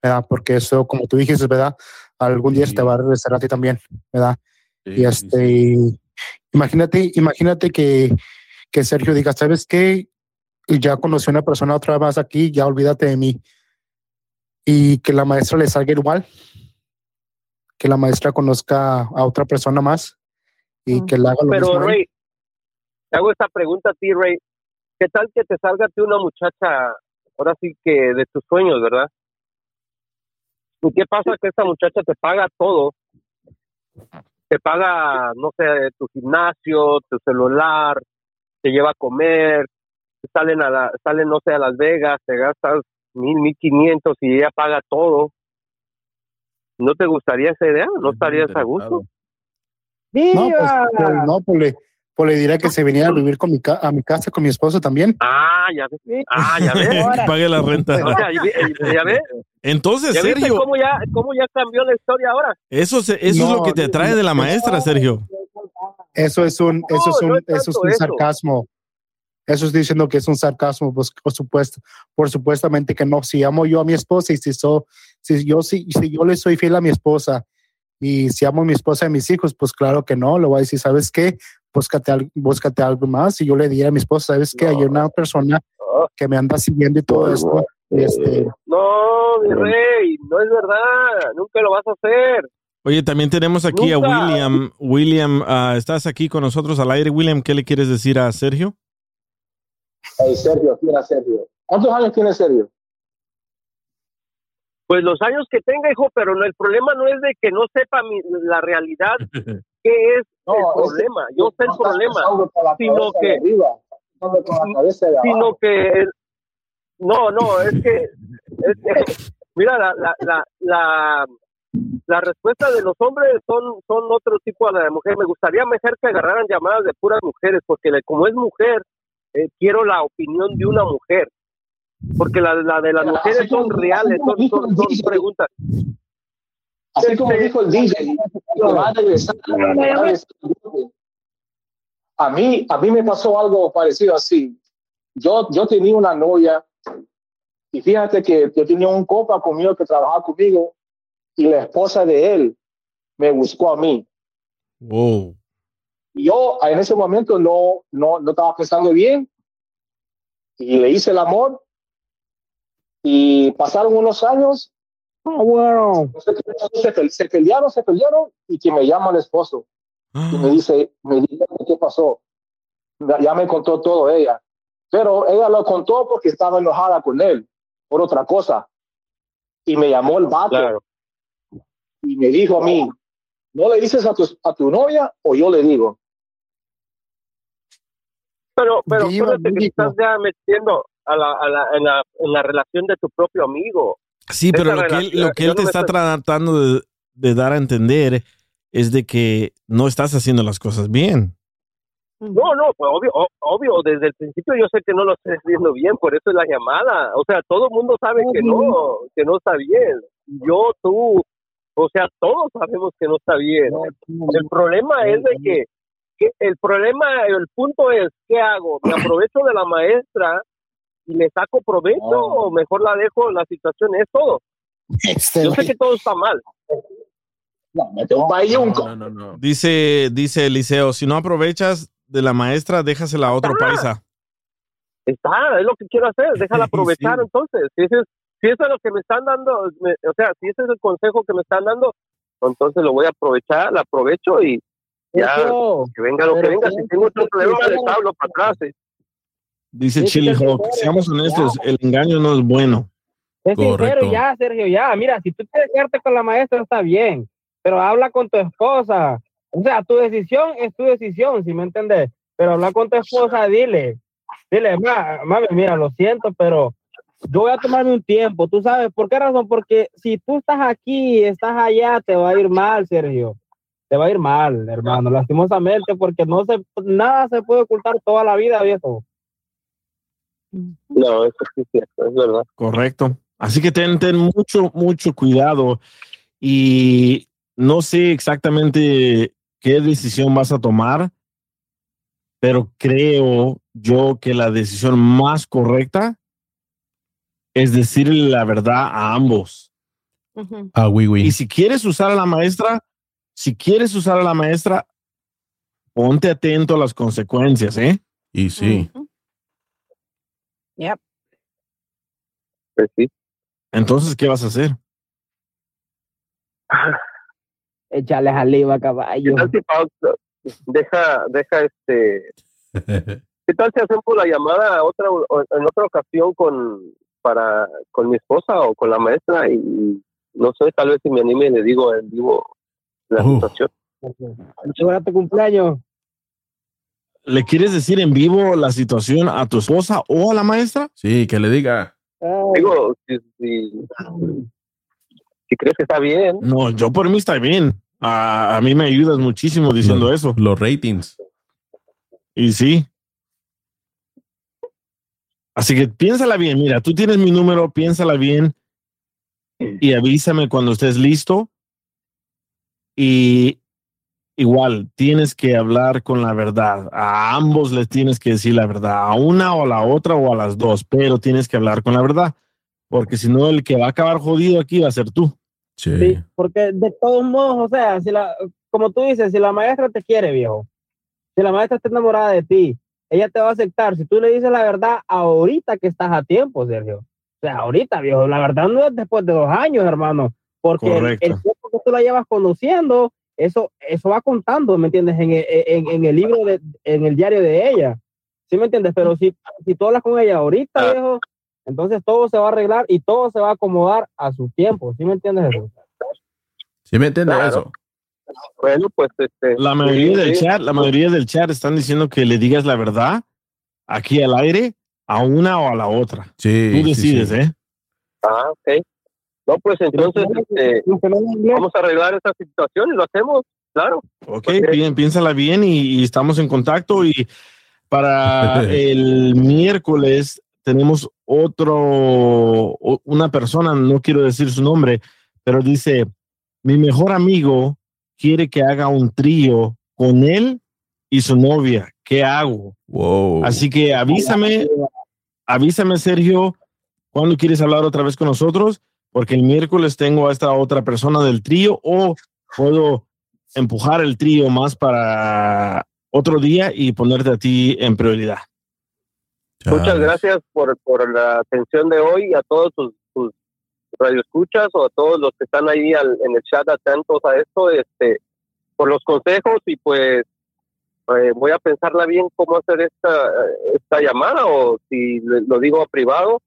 ¿verdad? Porque eso, como tú dijiste, ¿verdad? Algún día se te va a regresar a ti también, ¿verdad? y este, imagínate, imagínate que, que Sergio diga, ¿sabes qué? Ya conocí a una persona otra vez aquí, ya olvídate de mí. Y que la maestra le salga igual, que la maestra conozca a otra persona más y que le haga lo Pero, mismo. Ray, te hago esta pregunta a ti, Ray. ¿Qué tal que te salga a ti una muchacha, ahora sí que de tus sueños, verdad? ¿Y qué pasa que esta muchacha te paga todo? Te paga, no sé, tu gimnasio, tu celular, te lleva a comer, salen a la, salen, no sé, a Las Vegas, te gastas mil, mil quinientos y ella paga todo. ¿No te gustaría esa idea? ¿No estarías a gusto? No, pues, pues, no, pues le, pues le diré que se viniera a vivir con mi ca- a mi casa con mi esposo también. Ah, ya ves. Ah, ya ves. Que pague la renta. O sea, ¿ya, ya ves? Entonces, ¿Ya viste Sergio, cómo ya, cómo ya cambió la historia ahora? eso, se- eso es lo que te atrae de la maestra, Sergio. Eso es un, eso es no un, es eso es un sarcasmo. Eso estoy diciendo que es un sarcasmo, pues, por supuesto, por supuestamente que no. Si amo yo a mi esposa y si, so, si yo si, si yo le soy fiel a mi esposa y si amo a mi esposa y a mis hijos, pues claro que no. Le voy a decir, ¿sabes qué? Búscate, búscate algo más. Y yo le diría a mi esposa, ¿sabes qué? Hay una persona que me anda siguiendo y todo esto. este, No, mi rey, no es verdad. Nunca lo vas a hacer. Oye, también tenemos aquí a. William. William, ah, ¿estás aquí con nosotros al aire? William, ¿qué le quieres decir a Sergio? Hey, Sergio, ¿quién es Sergio? ¿Cuántos años tiene Sergio? Pues los años que tenga, hijo, pero no, el problema no es de que no sepa mi- la realidad, qué es No, el problema. Yo sé el no problema, sino que, sino que, no, no, es que, es que, mira, la, la, la, la, la respuesta de los hombres son, son otro tipo a la de mujer. Me gustaría mejor que agarraran llamadas de puras mujeres, porque le- como es mujer, eh, quiero la opinión de una mujer. Porque la, la de las mujeres son como- reales, son, son, son preguntas. Así como Este- dijo el DJ, que va a regresar, a mí, a mí me pasó algo parecido así. Yo, yo tenía una novia y fíjate que yo tenía un compa conmigo que trabajaba conmigo y la esposa de él me buscó a mí. Wow. Y yo en ese momento no, no, no estaba pensando bien. Y le hice el amor. Y pasaron unos años. Ah, bueno. Se, pe- se pelearon, se pelearon. Y que me llama el esposo. Y me dice, me dice qué pasó. Ya me contó todo ella, pero ella lo contó porque estaba enojada con él por otra cosa. Y me llamó el vato. Y me dijo a mí, ¿no le dices a tu, a tu novia o yo le digo? Pero, pero Viva que te estás ya metiendo a la, a la, en, la, en la relación de tu propio amigo. Sí, pero lo que él, relación- lo que yo él no te está estoy- tratando de, de dar a entender es de que no estás haciendo las cosas bien. No, no, pues obvio, obvio, desde el principio yo sé que no lo estoy haciendo bien, por eso es la llamada. O sea, todo el mundo sabe que no, que no está bien. Yo, tú, o sea, todos sabemos que no está bien. El problema es de que el problema, el punto es, ¿qué hago? ¿Me aprovecho de la maestra y le saco provecho o mejor la dejo la situación? Es todo. Yo sé que todo está mal. Dice, dice Eliseo, si no aprovechas de la maestra, déjasela a otro paisa. Está, es lo que quiero hacer, déjala aprovechar entonces. Si, ese es, si eso es lo que me están dando, me- o sea, si ese es el consejo que me están dando, entonces lo voy a aprovechar, la aprovecho y ya, Eso. que venga lo que venga. Si tengo otro problema, les hablo para atrás. Dice sí, Hawk, seamos honestos, el engaño no es bueno. Es sincero ya, Sergio, ya. Mira, si tú quieres quedarte con la maestra, está bien, pero habla con tu esposa. O sea, tu decisión es tu decisión, si me entiendes. Pero habla con tu esposa, dile, dile, "Ma- mami, mira, lo siento, pero yo voy a tomarme un tiempo. ¿Tú sabes por qué razón? Porque si tú estás aquí y estás allá, te va a ir mal, Sergio. Te va a ir mal, hermano, lastimosamente, porque no se, nada se puede ocultar toda la vida, viejo. No, eso sí es cierto, es verdad. Correcto. Así que ten, ten mucho, mucho cuidado y no sé exactamente qué decisión vas a tomar, pero creo yo que la decisión más correcta es decirle la verdad a ambos. Ah, oui, oui. Y si quieres usar a la maestra, si quieres usar a la maestra, ponte atento a las consecuencias, ¿eh? Y sí. Yep. Pues sí. Entonces, ¿qué vas a hacer? Échale saliva, caballo. ¿Qué tal si pausa? Deja, deja este. ¿Qué tal si hacemos la llamada otra, o- en otra ocasión con, para, con mi esposa o con la maestra? Y no sé, tal vez si me anime y le digo en vivo la situación. ¿Qué hora tu cumpleaños? ¿Le quieres decir en vivo la situación a tu esposa o a la maestra? Sí, que le diga. Digo, si, si, si crees que está bien. No, yo por mí está bien. A, a mí me ayudas muchísimo diciendo eso. Los ratings. Y sí. Así que piénsala bien. Mira, tú tienes mi número, piénsala bien y avísame cuando estés listo. Y igual, tienes que hablar con la verdad. A ambos les tienes que decir la verdad, a una o a la otra o a las dos, pero tienes que hablar con la verdad. Porque si no, el que va a acabar jodido aquí va a ser tú. Sí, porque de todos modos, o sea, si la, como tú dices, si la maestra te quiere, viejo, si la maestra está enamorada de ti, ella te va a aceptar. Si tú le dices la verdad ahorita que estás a tiempo, Sergio. O sea, ahorita, viejo, la verdad no es después de dos años, hermano, porque el, tiempo que tú la llevas conociendo, eso, eso va contando, ¿me entiendes? En, el- en, en el libro, de, en el diario de ella. ¿Sí me entiendes? Pero si, si tú hablas con ella ahorita, viejo, entonces todo se va a arreglar y todo se va a acomodar a su tiempo. ¿Sí me entiendes eso? ¿Sí me entiendes Claro. eso? Bueno, pues este. La mayoría sí, del sí. chat, la mayoría del chat están diciendo que le digas la verdad aquí al aire a una o a la otra. Sí. Tú decides, sí, sí. ¿eh? Ah, ok. No, pues entonces este, vamos a arreglar esta situación y lo hacemos, claro. Ok, bien, piénsala bien y, y estamos en contacto. Y para el miércoles tenemos otro, una persona, no quiero decir su nombre, pero dice, mi mejor amigo quiere que haga un trío con él y su novia. ¿Qué hago? Wow. Así que avísame, avísame, Sergio, cuando quieres hablar otra vez con nosotros, porque el miércoles tengo a esta otra persona del trío o puedo empujar el trío más para otro día y ponerte a ti en prioridad. Muchas gracias por, por la atención de hoy y a todos tus, tus radioescuchas o a todos los que están ahí al- en el chat atentos a esto, este, por los consejos y pues eh, voy a pensarla bien cómo hacer esta, esta llamada o si lo digo a privado.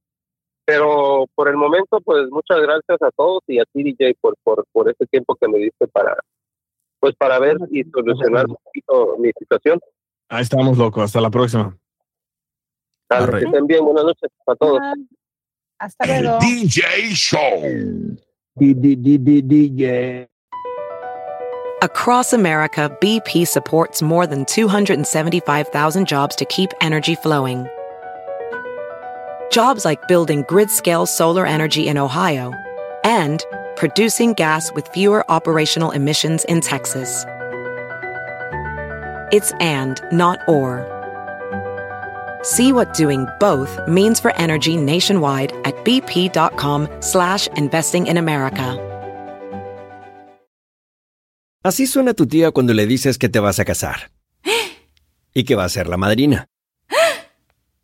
Pero por el momento, pues muchas gracias a todos y a ti, DJ, por, por, por este tiempo que me diste para, pues para ver y solucionar un poquito mi situación. Ahí estamos, loco. Hasta la próxima. Dale, que estén bien. Buenas noches a todos. Hasta El luego. DJ Show. DJ. Across America, BP supports more than 275,000 jobs to keep energy flowing. Jobs like building grid scale solar energy in Ohio and producing gas with fewer operational emissions in Texas. It's and, not or. See what doing both means for energy nationwide at bp.com slash investing in America. Así suena tu tía cuando le dices que te vas a casar. Y que va a ser la madrina.